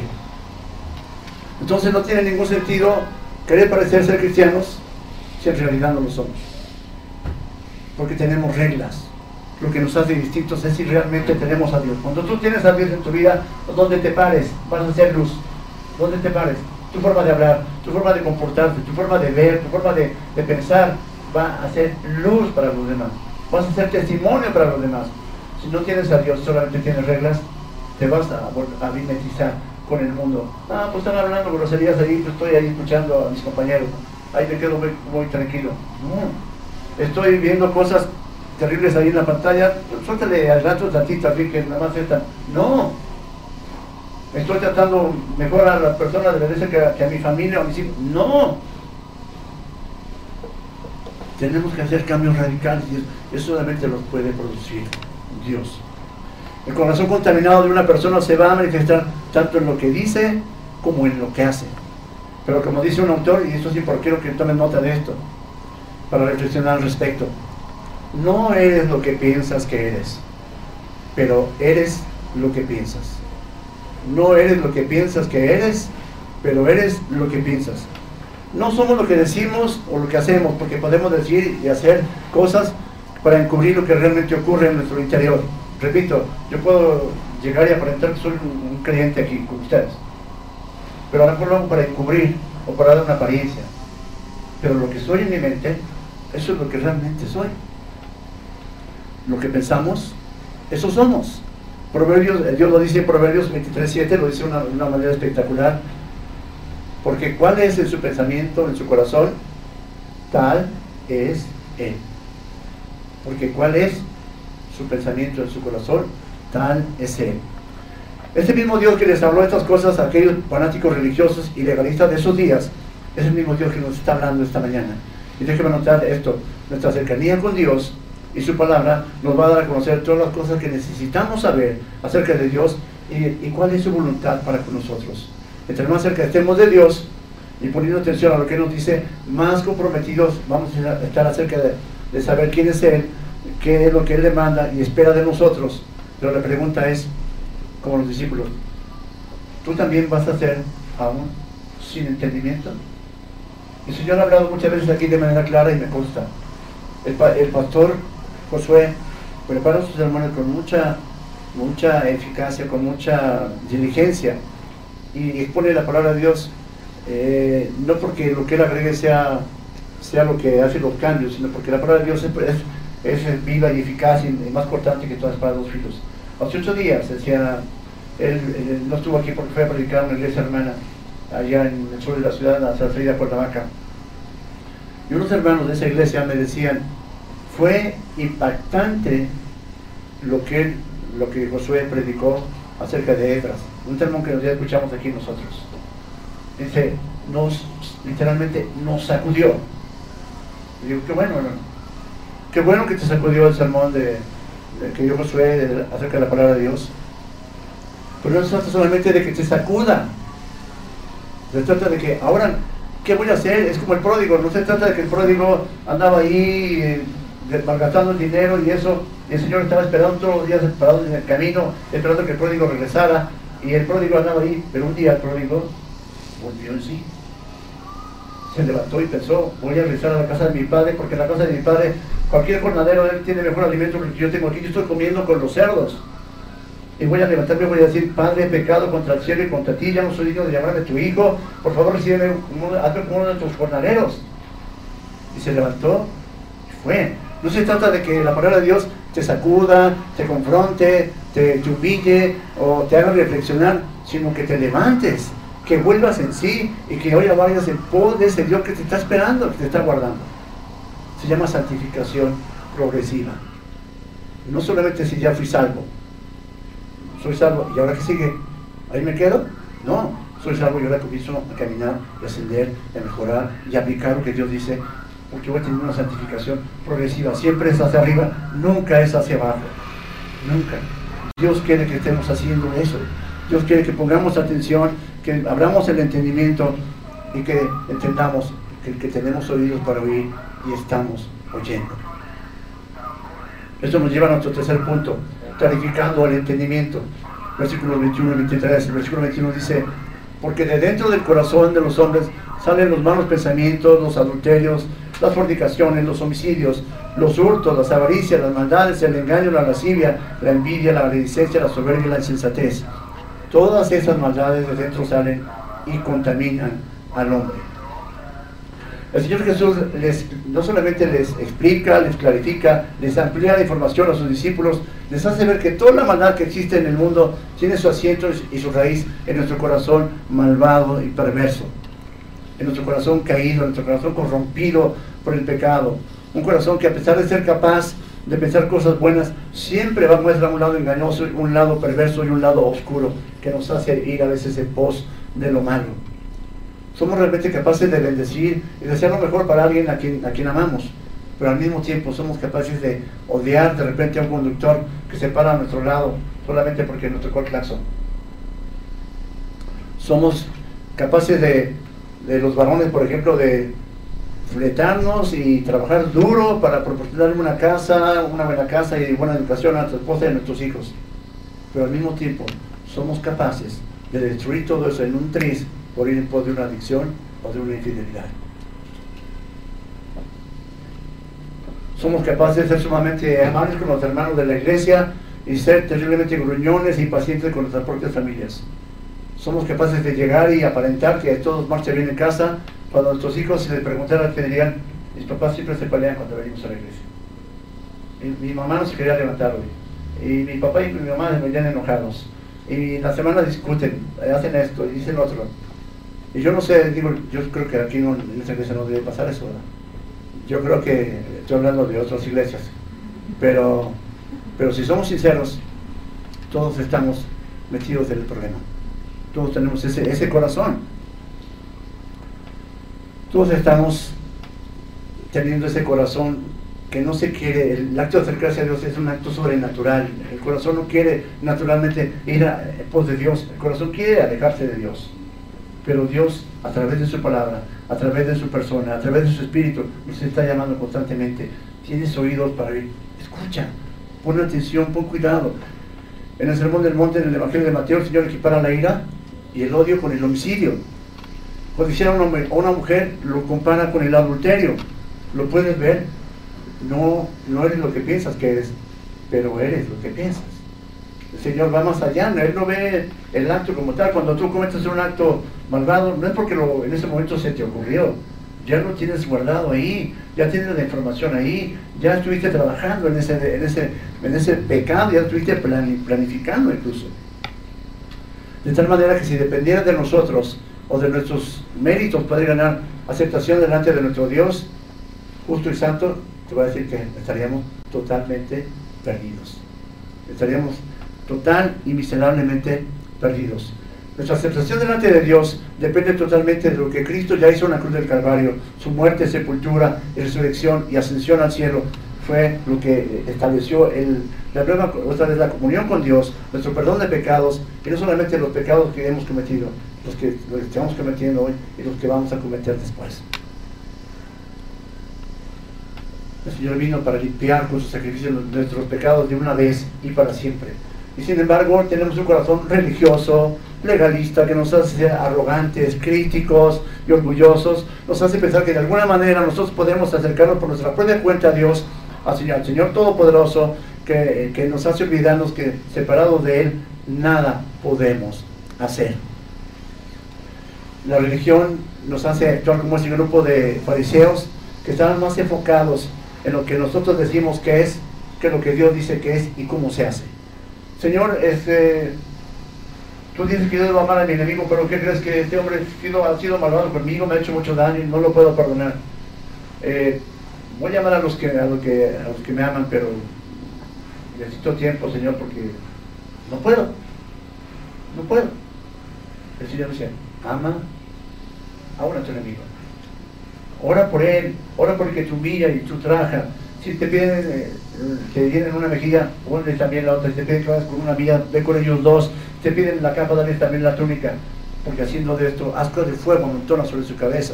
Entonces no tiene ningún sentido querer parecer ser cristianos si en realidad no lo somos. Porque tenemos reglas. Lo que nos hace distintos es si realmente tenemos a Dios. Cuando tú tienes a Dios en tu vida, donde te pares, vas a ser luz. Donde te pares, tu forma de hablar, tu forma de comportarte, tu forma de ver, tu forma de, pensar va a ser luz para los demás. Vas a ser testimonio para los demás. Si no tienes a Dios, solamente tienes reglas, te vas a, a con el mundo. Ah, pues están hablando groserías ahí, pues estoy ahí escuchando a mis compañeros. Ahí me quedo muy, tranquilo. Estoy viendo cosas terribles ahí en la pantalla, suéltale al rato tantito, así que nada más esta. No. Estoy tratando mejor a la persona de la iglesia que a, mi familia o a mis hijos. No. Tenemos que hacer cambios radicales y eso solamente los puede producir Dios. El corazón contaminado de una persona se va a manifestar tanto en lo que dice como en lo que hace. Pero como dice un autor, y esto sí porque quiero que tomen nota de esto, para reflexionar al respecto, no eres lo que piensas que eres, pero eres lo que piensas. No eres lo que piensas que eres, pero eres lo que piensas. No somos lo que decimos o lo que hacemos, porque podemos decir y hacer cosas para encubrir lo que realmente ocurre en nuestro interior. Repito, yo puedo llegar y aparentar que soy un, creyente aquí con ustedes, pero a lo mejor para encubrir o para dar una apariencia. Pero lo que soy en mi mente, eso es lo que realmente soy. Lo que pensamos, eso somos. Proverbios, Dios lo dice en Proverbios 23.7, lo dice de una, manera espectacular. Porque cuál es su pensamiento, en su corazón, tal es Él. Porque cuál es su pensamiento en su corazón, tal es Él. Este mismo Dios que les habló estas cosas a aquellos fanáticos religiosos y legalistas de esos días, es el mismo Dios que nos está hablando esta mañana. Y déjeme notar esto, nuestra cercanía con Dios y su palabra nos va a dar a conocer todas las cosas que necesitamos saber acerca de Dios y, cuál es su voluntad para con nosotros. Entre más cerca estemos de Dios y poniendo atención a lo que nos dice, más comprometidos vamos a estar acerca de, saber quién es Él, qué es lo que Él demanda y espera de nosotros. Pero la pregunta es, como los discípulos, ¿tú también vas a ser aún sin entendimiento? El Señor ha hablado muchas veces aquí de manera clara y me consta. El pastor Josué prepara sus sermones con mucha, mucha eficacia, con mucha diligencia y expone la palabra de Dios, eh, no porque lo que él agregue sea, sea lo que hace los cambios, sino porque la palabra de Dios es, es, viva y eficaz y, más cortante que todas las dos filos. Hace ocho días, decía, él, no estuvo aquí porque fue a predicar en una iglesia hermana allá en el sur de la ciudad, hacia la salida de Cuernavaca. Y unos hermanos de esa iglesia me decían, fue impactante lo que, lo que Josué predicó acerca de Ebras, un sermón que ya escuchamos aquí nosotros. Dice, nos, literalmente nos sacudió. Digo, qué bueno, qué bueno que te sacudió el sermón de, que dio Josué acerca de la palabra de Dios. Pero no se trata solamente de que te sacuda. Se trata de que ahora, ¿qué voy a hacer? Es como el pródigo. No se trata de que el pródigo andaba ahí eh, malgastando el dinero y eso, el Señor estaba esperando todos los días parado en el camino, esperando que el pródigo regresara, y el pródigo andaba ahí, pero un día el pródigo volvió en sí. Se levantó y pensó, voy a regresar a la casa de mi padre, porque en la casa de mi padre cualquier jornadero él tiene mejor alimento que yo tengo aquí, yo estoy comiendo con los cerdos. Y voy a levantarme y voy a decir, Padre, pecado contra el cielo y contra ti, ya no soy digno de llamarme tu hijo, por favor recibe como uno de tus jornaleros. Y se levantó y fue. No se trata de que la palabra de Dios te sacuda, te confronte, te, humille o te haga reflexionar, sino que te levantes, que vuelvas en sí y que hoy vayas en pos de ese Dios que te está esperando, que te está guardando. Se llama santificación progresiva. No solamente si ya fui salvo, soy salvo y ahora que sigue, ahí me quedo. No, soy salvo y ahora comienzo a caminar, a ascender, a mejorar y a aplicar lo que Dios dice porque voy tener una santificación progresiva. Siempre es hacia arriba, nunca es hacia abajo. Nunca. Dios quiere que estemos haciendo eso. Dios quiere que pongamos atención, que abramos el entendimiento y que entendamos que, que tenemos oídos para oír y estamos oyendo. Esto nos lleva a nuestro tercer punto, clarificando el entendimiento. Versículo 21 y 23. El versículo 21 dice, porque de dentro del corazón de los hombres salen los malos pensamientos, los adulterios, las fornicaciones, los homicidios, los hurtos, las avaricias, las maldades, el engaño, la lascivia, la envidia, la maledicencia, la soberbia la insensatez. Todas esas maldades de dentro salen y contaminan al hombre. El Señor Jesús les, no solamente les explica, les clarifica, les amplía la información a sus discípulos, les hace ver que toda la maldad que existe en el mundo tiene su asiento y su raíz en nuestro corazón malvado y perverso, en nuestro corazón caído, en nuestro corazón corrompido por el pecado. Un corazón que a pesar de ser capaz de pensar cosas buenas, siempre va a mostrar un lado engañoso, un lado perverso y un lado oscuro que nos hace ir a veces en pos de lo malo. Somos realmente capaces de bendecir y desear lo mejor para alguien a quien, a quien amamos, pero al mismo tiempo somos capaces de odiar de repente a un conductor que se para a nuestro lado solamente porque nos tocó el claxon. Somos capaces de, de los varones, por ejemplo, de fletarnos y trabajar duro para proporcionar una casa, una buena casa y buena educación a nuestra esposa y a nuestros hijos. Pero al mismo tiempo somos capaces de destruir todo eso en un tris por ir en pos de una adicción o de una infidelidad. Somos capaces de ser sumamente amables con los hermanos de la iglesia y ser terriblemente gruñones y pacientes con nuestras propias familias. Somos capaces de llegar y aparentar que todos marcha bien en casa, cuando nuestros hijos se les preguntaran, te dirían, mis papás siempre se pelean cuando venimos a la iglesia. Mi, mamá no se quería levantar hoy. Y mi papá y mi mamá me venían enojados. Y la semana discuten, hacen esto y dicen otro. Y yo no sé, digo, yo creo que aquí en esta iglesia no debe pasar eso. Yo creo que estoy hablando de otras iglesias. Pero, pero si somos sinceros, todos estamos metidos en el problema. Todos tenemos ese, ese corazón. Todos estamos teniendo ese corazón que no se quiere, el acto de acercarse a Dios es un acto sobrenatural. El corazón no quiere naturalmente ir a pos de Dios, el corazón quiere alejarse de Dios. Pero Dios, a través de su palabra, a través de su persona, a través de su espíritu, nos está llamando constantemente. Tienes oídos para oír. Escucha, pon atención, pon cuidado. En el Sermón del Monte, en el Evangelio de Mateo, el Señor equipara la ira y el odio con el homicidio. Cuando hiciera un hombre o una mujer, lo compara con el adulterio. ¿Lo puedes ver? No, no eres lo que piensas que eres, pero eres lo que piensas. El Señor va más allá, Él no ve el acto como tal. Cuando tú cometes un acto malvado, no es porque en ese momento se te ocurrió. Ya lo tienes guardado ahí, ya tienes la información ahí, ya estuviste trabajando en ese, en ese, en ese pecado, ya estuviste planificando incluso. De tal manera que si dependiera de nosotros o de nuestros méritos poder ganar aceptación delante de nuestro Dios, justo y santo, te voy a decir que estaríamos totalmente perdidos. Estaríamos total y miserablemente perdidos. Nuestra aceptación delante de Dios depende totalmente de lo que Cristo ya hizo en la cruz del Calvario. Su muerte, sepultura, resurrección y ascensión al cielo fue lo que estableció el, la prueba, otra vez la comunión con Dios, nuestro perdón de pecados, y no solamente los pecados que hemos cometido, los que, los que estamos cometiendo hoy y los que vamos a cometer después. El Señor vino para limpiar con su sacrificio nuestros pecados de una vez y para siempre. Y sin embargo tenemos un corazón religioso, legalista, que nos hace arrogantes, críticos y orgullosos, nos hace pensar que de alguna manera nosotros podemos acercarnos por nuestra propia cuenta a Dios, al Señor, al Señor Todopoderoso, que, nos hace olvidarnos que separados de Él nada podemos hacer. La religión nos hace actuar como ese grupo de fariseos que estaban más enfocados en lo que nosotros decimos que es, que lo que Dios dice que es y cómo se hace. Señor, este, tú dices que yo debo amar a mi enemigo, pero ¿qué crees que este hombre ha sido, malvado conmigo, me ha hecho mucho daño y no lo puedo perdonar? Eh, voy a llamar a los, que, a, los que, a los que me aman, pero necesito tiempo, Señor, porque no puedo. No puedo. El Señor dice, ama ahora a tu enemigo. Ora por él, ora por el que te humilla y tú traja. Si te piden, eh, te vienen una mejilla, ponle también la otra. Si te piden que vayas con una mía, ve con ellos dos. te piden la capa, dale también la túnica. Porque haciendo de esto, asco de fuego montona sobre su cabeza.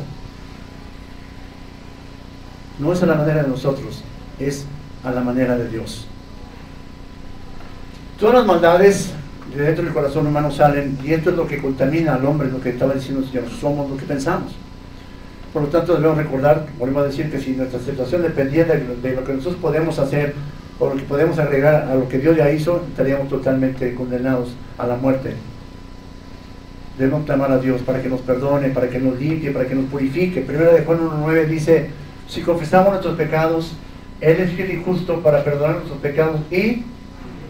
No es a la manera de nosotros, es a la manera de Dios. Todas las maldades de dentro del corazón humano salen y esto es lo que contamina al hombre, lo que estaba diciendo el Señor, somos lo que pensamos. Por lo tanto debemos recordar, volvemos a decir que si nuestra situación dependiera de, lo que nosotros podemos hacer o lo que podemos agregar a lo que Dios ya hizo, estaríamos totalmente condenados a la muerte. Debemos clamar a Dios para que nos perdone, para que nos limpie, para que nos purifique. Primera de Juan 1.9 dice, si confesamos nuestros pecados, Él es fiel y justo para perdonar nuestros pecados y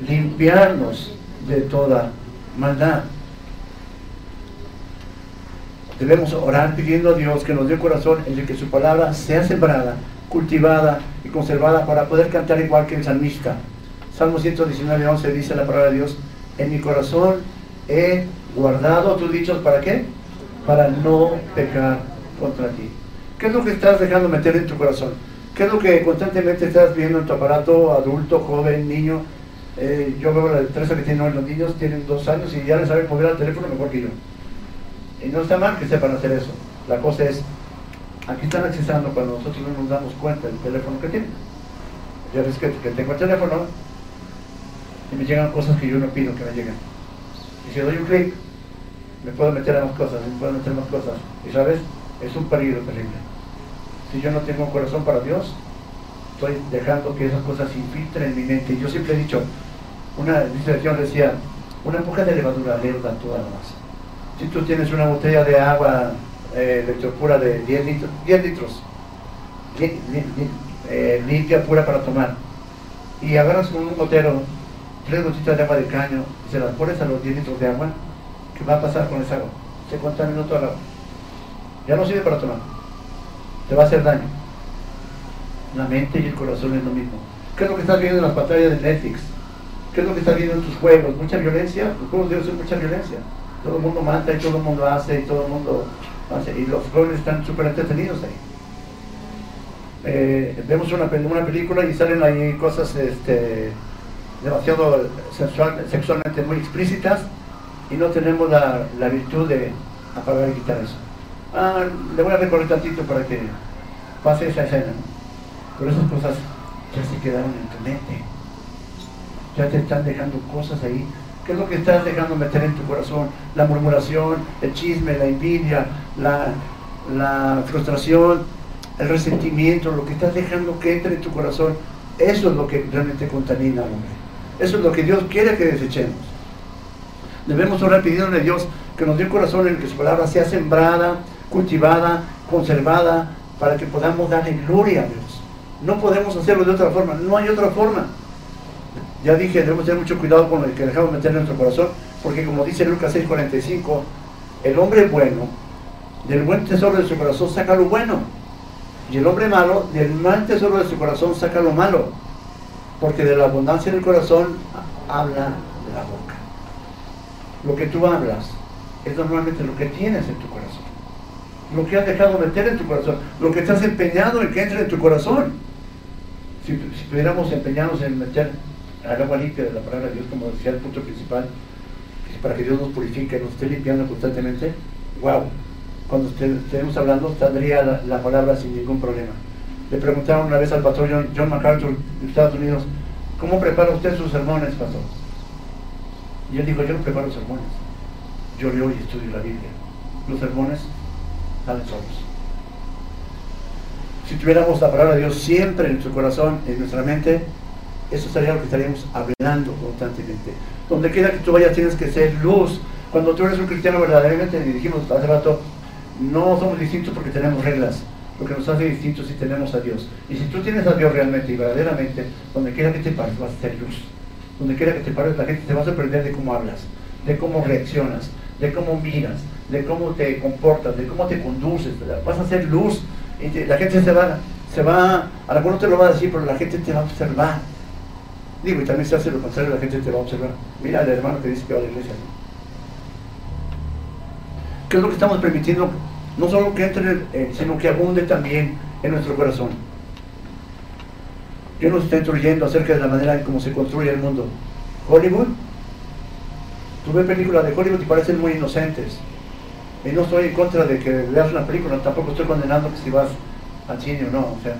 limpiarnos de toda maldad. Debemos orar pidiendo a Dios que nos dé corazón en el que su palabra sea sembrada cultivada y conservada para poder cantar igual que el salmista. Salmo 119, 11 dice la palabra de Dios, en mi corazón he guardado tus dichos, ¿para qué? Para no pecar contra ti. ¿Qué es lo que estás dejando meter en tu corazón? ¿Qué es lo que constantemente estás viendo en tu aparato, adulto, joven, niño? Eh, yo veo la destreza que tienen los niños, tienen dos años y ya les saben mover al teléfono mejor que yo. Y no está mal que sepan hacer eso. La cosa es, aquí están accesando cuando nosotros no nos damos cuenta del teléfono que tienen. Ya ves que, que tengo el teléfono y me llegan cosas que yo no pido que me lleguen. Y si doy un clic, me puedo meter a más cosas, me puedo meter más cosas. Y sabes, es un peligro terrible. Si yo no tengo un corazón para Dios, estoy dejando que esas cosas infiltren en mi mente. Yo siempre he dicho, una disertación decía, una poca de levadura leuda toda la masa. Si tú tienes una botella de agua eh, electropura de 10 litros, 10 litros eh, limpia, pura para tomar, y agarras con un gotero tres gotitas de agua de caño y se las pones a los 10 litros de agua, ¿qué va a pasar con esa agua? Se contaminó toda el agua. Ya no sirve para tomar. Te va a hacer daño. La mente y el corazón es lo mismo. ¿Qué es lo que estás viendo en las pantallas de Netflix? ¿Qué es lo que estás viendo en tus juegos? ¿Mucha violencia? Los juegos de Dios son mucha violencia. Todo el mundo mata y todo el mundo hace y todo el mundo hace. Y los jóvenes están súper entretenidos ahí. Eh, vemos una, una película y salen ahí cosas este, demasiado sexualmente muy explícitas y no tenemos la, virtud de apagar y quitar eso. Ah, le voy a recorrer tantito para que pase esa escena. Pero esas cosas ya se quedaron en tu mente. Ya te están dejando cosas ahí. ¿Qué es lo que estás dejando meter en tu corazón? La murmuración, el chisme, la envidia, la, frustración, el resentimiento, lo que estás dejando que entre en tu corazón. Eso es lo que realmente contamina al hombre. Eso es lo que Dios quiere que desechemos. Debemos orar pidiéndole a Dios que nos dé un corazón en el que su palabra sea sembrada, cultivada, conservada, para que podamos darle gloria a Dios. No podemos hacerlo de otra forma, no hay otra forma. Ya dije, debemos tener mucho cuidado con lo que dejamos meter en nuestro corazón, porque como dice Lucas 6:45, el hombre bueno, del buen tesoro de su corazón saca lo bueno, y el hombre malo, del mal tesoro de su corazón saca lo malo porque de la abundancia del corazón habla la boca. Lo que tú hablas es normalmente lo que tienes en tu corazón. Lo que has dejado meter en tu corazón. Lo que estás empeñado en que entre en tu corazón. Si, si estuviéramos empeñados en meter al agua limpia de la palabra de Dios, como decía el punto principal, para que Dios nos purifique, nos esté limpiando constantemente, wow, cuando estemos hablando, saldría la, la palabra sin ningún problema. Le preguntaron una vez al pastor John, MacArthur de Estados Unidos, ¿cómo prepara usted sus sermones, pastor? Y él dijo, yo no preparo sermones. Yo leo y estudio la Biblia. Los sermones salen solos. Si tuviéramos la palabra de Dios siempre en nuestro corazón, en nuestra mente, eso sería lo que estaríamos hablando constantemente. Donde quiera que tú vayas tienes que ser luz. Cuando tú eres un cristiano verdaderamente, dijimos hace rato, no somos distintos porque tenemos reglas lo que nos hace distintos si tenemos a Dios. Y si tú tienes a Dios realmente y verdaderamente, donde quiera que te pares vas a ser luz. Donde quiera que te pares la gente te va a sorprender de cómo hablas, de cómo reaccionas, de cómo miras, de cómo te comportas, de cómo te conduces. Vas a ser luz y la gente se va, se va, a lo mejor no te lo va a decir, pero la gente te va a observar. Y también se hace lo contrario, la gente te va a observar. Mira al hermano que dice que va a la iglesia. ¿Qué es lo que estamos permitiendo no solo que entre, eh, sino que abunde también en nuestro corazón. Yo nos está instruyendo acerca de la manera en cómo se construye el mundo. Hollywood, tú ves películas de Hollywood y parecen muy inocentes. Y no estoy en contra de que veas una película, tampoco estoy condenando que si vas al cine o no, o sea,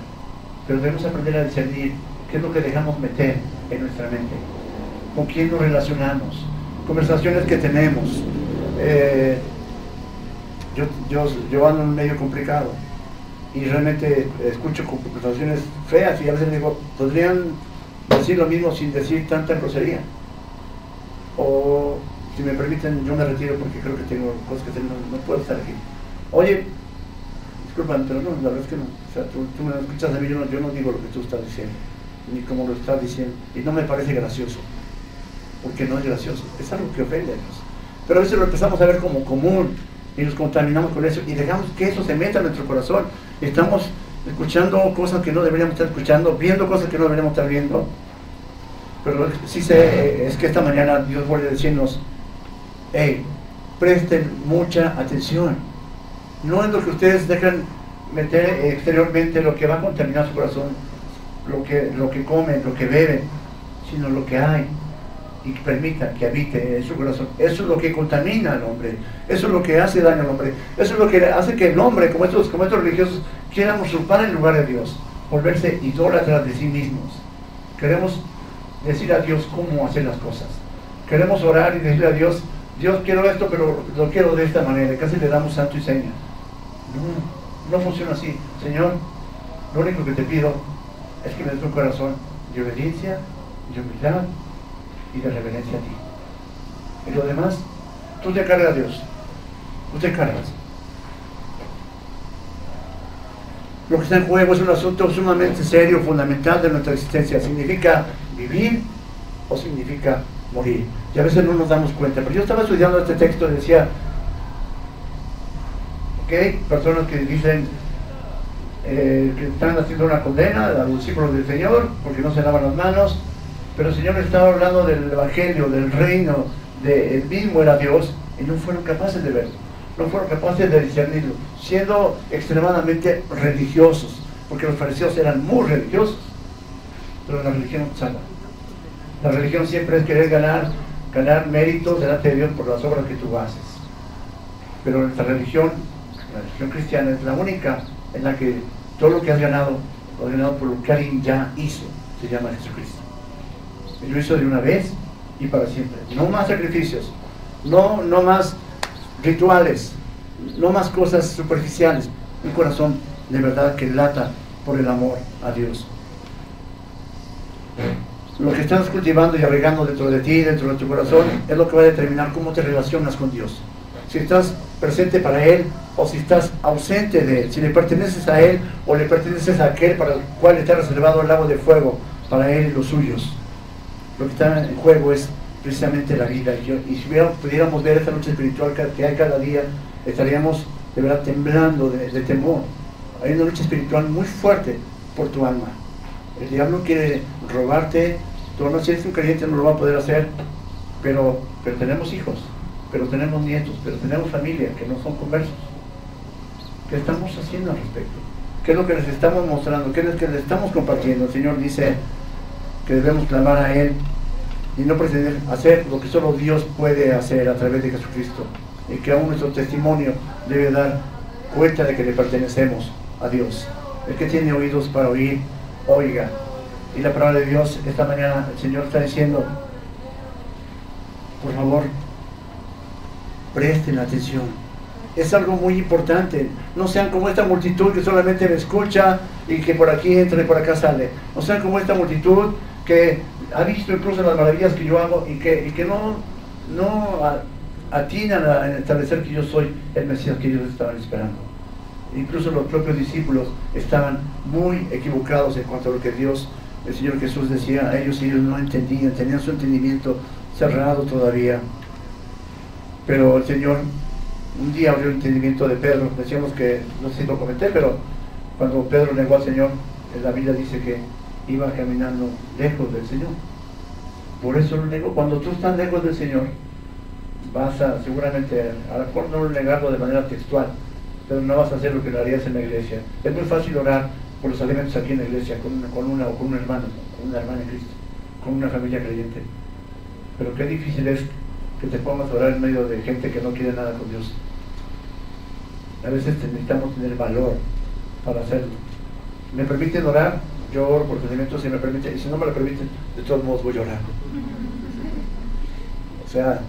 pero debemos aprender a discernir qué es lo que dejamos meter en nuestra mente, con quién nos relacionamos, conversaciones que tenemos. Eh, yo, yo, ando en un medio complicado y realmente escucho conversaciones feas y a veces digo, podrían decir lo mismo sin decir tanta grosería. O si me permiten, yo me retiro porque creo que tengo cosas que tengo, no, puedo estar aquí. Oye, disculpan, pero no, la verdad es que no. O sea, tú, me escuchas a mí, yo yo no digo lo que tú estás diciendo, ni como lo estás diciendo. Y no me parece gracioso, porque no es gracioso, es algo que ofende a Dios. Pero a veces lo empezamos a ver como común y nos contaminamos con eso y dejamos que eso se meta en nuestro corazón. Estamos escuchando cosas que no deberíamos estar escuchando, viendo cosas que no deberíamos estar viendo. Pero sí sé, es que esta mañana Dios vuelve a decirnos, hey, presten mucha atención. No es lo que ustedes dejan meter exteriormente, lo que va a contaminar su corazón, lo que, lo que comen, lo que beben, sino lo que hay y que permita que habite en su corazón. Eso es lo que contamina al hombre, eso es lo que hace daño al hombre, eso es lo que hace que el hombre, como estos, como estos religiosos, quieran usurpar el lugar de Dios, volverse idólatras de sí mismos. Queremos decir a Dios cómo hacer las cosas. Queremos orar y decirle a Dios, Dios quiero esto, pero lo quiero de esta manera. Casi le damos santo y seña. No, no funciona así. Señor, lo único que te pido es que un corazón de obediencia, de humildad y de reverencia a ti. Y lo demás, tú te cargas a Dios. Tú te cargas. Lo que está en juego es un asunto sumamente serio, fundamental de nuestra existencia. Significa vivir o significa morir. Y a veces no nos damos cuenta. Pero yo estaba estudiando este texto y decía, ok, personas que dicen eh, que están haciendo una condena a los discípulos del Señor porque no se lavan las manos, pero el Señor estaba hablando del Evangelio, del reino, de mismo era Dios y no fueron capaces de verlo, no fueron capaces de discernirlo, siendo extremadamente religiosos, porque los fariseos eran muy religiosos, pero la religión salva. La religión siempre es querer ganar, ganar méritos delante de Dios por las obras que tú haces. Pero nuestra religión, la religión cristiana, es la única en la que todo lo que has ganado, lo has ganado por lo que alguien ya hizo, se llama Jesucristo. Él lo hizo de una vez y para siempre. No más sacrificios, no, no más rituales, no más cosas superficiales. Un corazón de verdad que lata por el amor a Dios. Lo que estás cultivando y agregando dentro de ti, dentro de tu corazón, es lo que va a determinar cómo te relacionas con Dios. Si estás presente para Él o si estás ausente de Él, si le perteneces a Él o le perteneces a aquel para el cual está reservado el lago de fuego para Él y los suyos. Lo que está en juego es precisamente la vida. Y, si pudiéramos ver esta lucha espiritual que hay cada día, estaríamos de verdad temblando de, temor. Hay una lucha espiritual muy fuerte por tu alma. El diablo quiere robarte. Tú no si eres un creyente no lo va a poder hacer, pero, pero tenemos hijos, pero tenemos nietos, pero tenemos familia que no son conversos. ¿Qué estamos haciendo al respecto? ¿Qué es lo que les estamos mostrando? ¿Qué es lo que les estamos compartiendo? El Señor dice que debemos clamar a Él y no pretender hacer lo que solo Dios puede hacer a través de Jesucristo. Y que aún nuestro testimonio debe dar cuenta de que le pertenecemos a Dios. El que tiene oídos para oír, oiga. Y la palabra de Dios esta mañana, el Señor está diciendo, por favor, presten atención. Es algo muy importante. No sean como esta multitud que solamente me escucha y que por aquí entra y por acá sale. No sean como esta multitud que ha visto incluso las maravillas que yo hago y que, que no, no atinan a establecer que yo soy el Mesías que ellos estaban esperando. Incluso los propios discípulos estaban muy equivocados en cuanto a lo que Dios, el Señor Jesús decía a ellos y ellos no entendían, tenían su entendimiento cerrado todavía. Pero el Señor un día abrió el entendimiento de Pedro, decíamos que, no sé si lo comenté, pero cuando Pedro negó al Señor, la Biblia dice que iba caminando lejos del Señor. Por eso lo negó. Cuando tú estás lejos del Señor, vas a seguramente, a lo mejor no negarlo de manera textual, pero no vas a hacer lo que lo harías en la iglesia. Es muy fácil orar por los alimentos aquí en la iglesia, con una, con una o con un hermano, con una hermana en Cristo, con una familia creyente. Pero qué difícil es que te pongas a orar en medio de gente que no quiere nada con Dios. A veces necesitamos tener valor para hacerlo. ¿Me permiten orar? Yo oro por alimentos si me permiten, y si no me lo permiten, de todos modos voy a orar. O sea,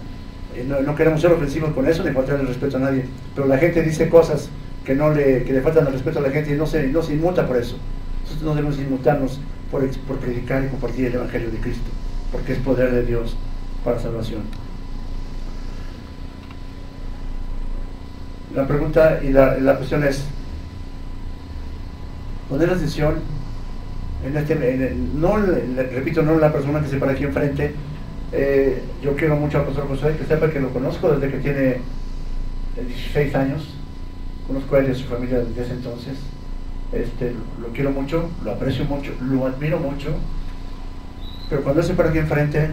eh, no, queremos ser ofensivos con eso ni faltar el respeto a nadie, pero la gente dice cosas que no le, que le faltan el respeto a la gente y no se, no se inmuta por eso. Nosotros no debemos inmutarnos por, por predicar y compartir el Evangelio de Cristo, porque es poder de Dios para salvación. La pregunta y la, cuestión es, poner atención en este, no, repito, no la persona que se para aquí enfrente, eh, yo quiero mucho al profesor José, que sepa que lo conozco desde que tiene 16 años, conozco a él y a su familia desde ese entonces, este, lo quiero mucho, lo aprecio mucho, lo admiro mucho, pero cuando se para aquí enfrente,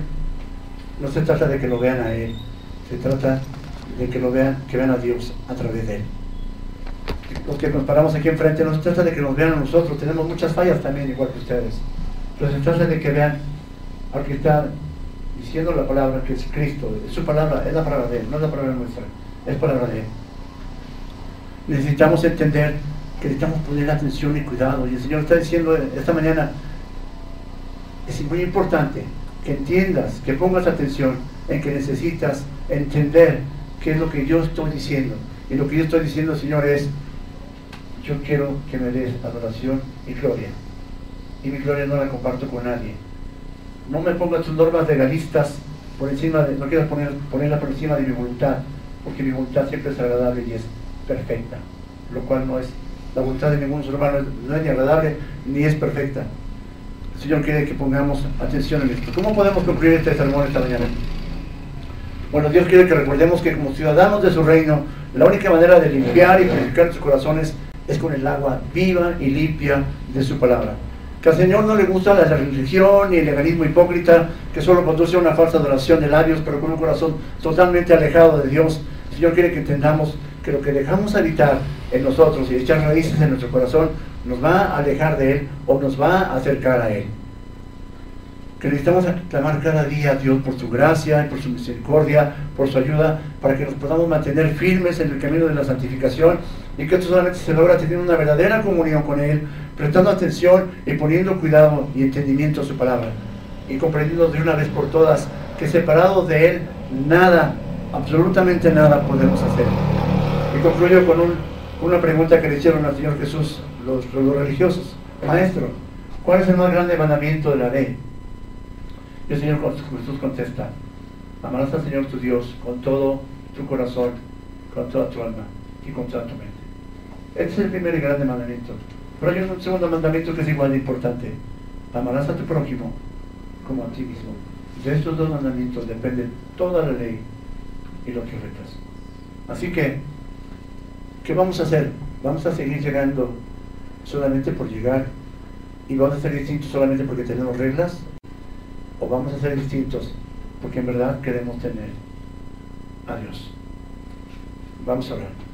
no se trata de que lo vean a él, se trata de que lo vean, que vean a Dios a través de él. Los que nos paramos aquí enfrente, no se trata de que nos vean a nosotros, tenemos muchas fallas también, igual que ustedes, pero se trata de que vean al que está diciendo la palabra, que es Cristo, su palabra, es la palabra de él, no es la palabra nuestra, es palabra de él. Necesitamos entender que necesitamos poner atención y cuidado, y el Señor está diciendo esta mañana, es muy importante que entiendas, que pongas atención en que necesitas entender qué es lo que yo estoy diciendo. Y lo que yo estoy diciendo, Señor, es, yo quiero que me des adoración y gloria. Y mi gloria no la comparto con nadie. No me pongas tus normas legalistas por encima de, no quieras poner, ponerla por encima de mi voluntad, porque mi voluntad siempre es agradable y es perfecta, lo cual no es, la voluntad de ningún ser humano no es ni agradable ni es perfecta. El Señor quiere que pongamos atención en esto. ¿Cómo podemos concluir este sermón esta mañana? Bueno, Dios quiere que recordemos que como ciudadanos de su reino, la única manera de limpiar y purificar sus corazones es con el agua viva y limpia de su palabra. Que al Señor no le gusta la religión ni el legalismo hipócrita que solo conduce a una falsa adoración de labios, pero con un corazón totalmente alejado de Dios. El Señor quiere que entendamos que lo que dejamos habitar en nosotros y echar raíces en nuestro corazón nos va a alejar de Él o nos va a acercar a Él. Que necesitamos clamar cada día a Dios por su gracia y por su misericordia, por su ayuda, para que nos podamos mantener firmes en el camino de la santificación y que esto solamente se logra teniendo una verdadera comunión con Él, prestando atención y poniendo cuidado y entendimiento a su palabra y comprendiendo de una vez por todas que separados de Él nada, absolutamente nada podemos hacer. Y concluyo con una pregunta que le hicieron al Señor Jesús los, religiosos. Maestro, ¿cuál es el más grande mandamiento de la ley? Y el Señor Jesús contesta, amarás al Señor tu Dios con todo tu corazón, con toda tu alma y con toda tu mente. Este es el primer y grande mandamiento. Pero hay un segundo mandamiento que es igual de importante. Amarás a tu prójimo como a ti mismo. De estos dos mandamientos depende toda la ley y los profetas. Así que, ¿qué vamos a hacer? Vamos a seguir llegando solamente por llegar y vamos a ser distintos solamente porque tenemos reglas o vamos a ser distintos porque en verdad queremos tener a Dios. Vamos a hablar.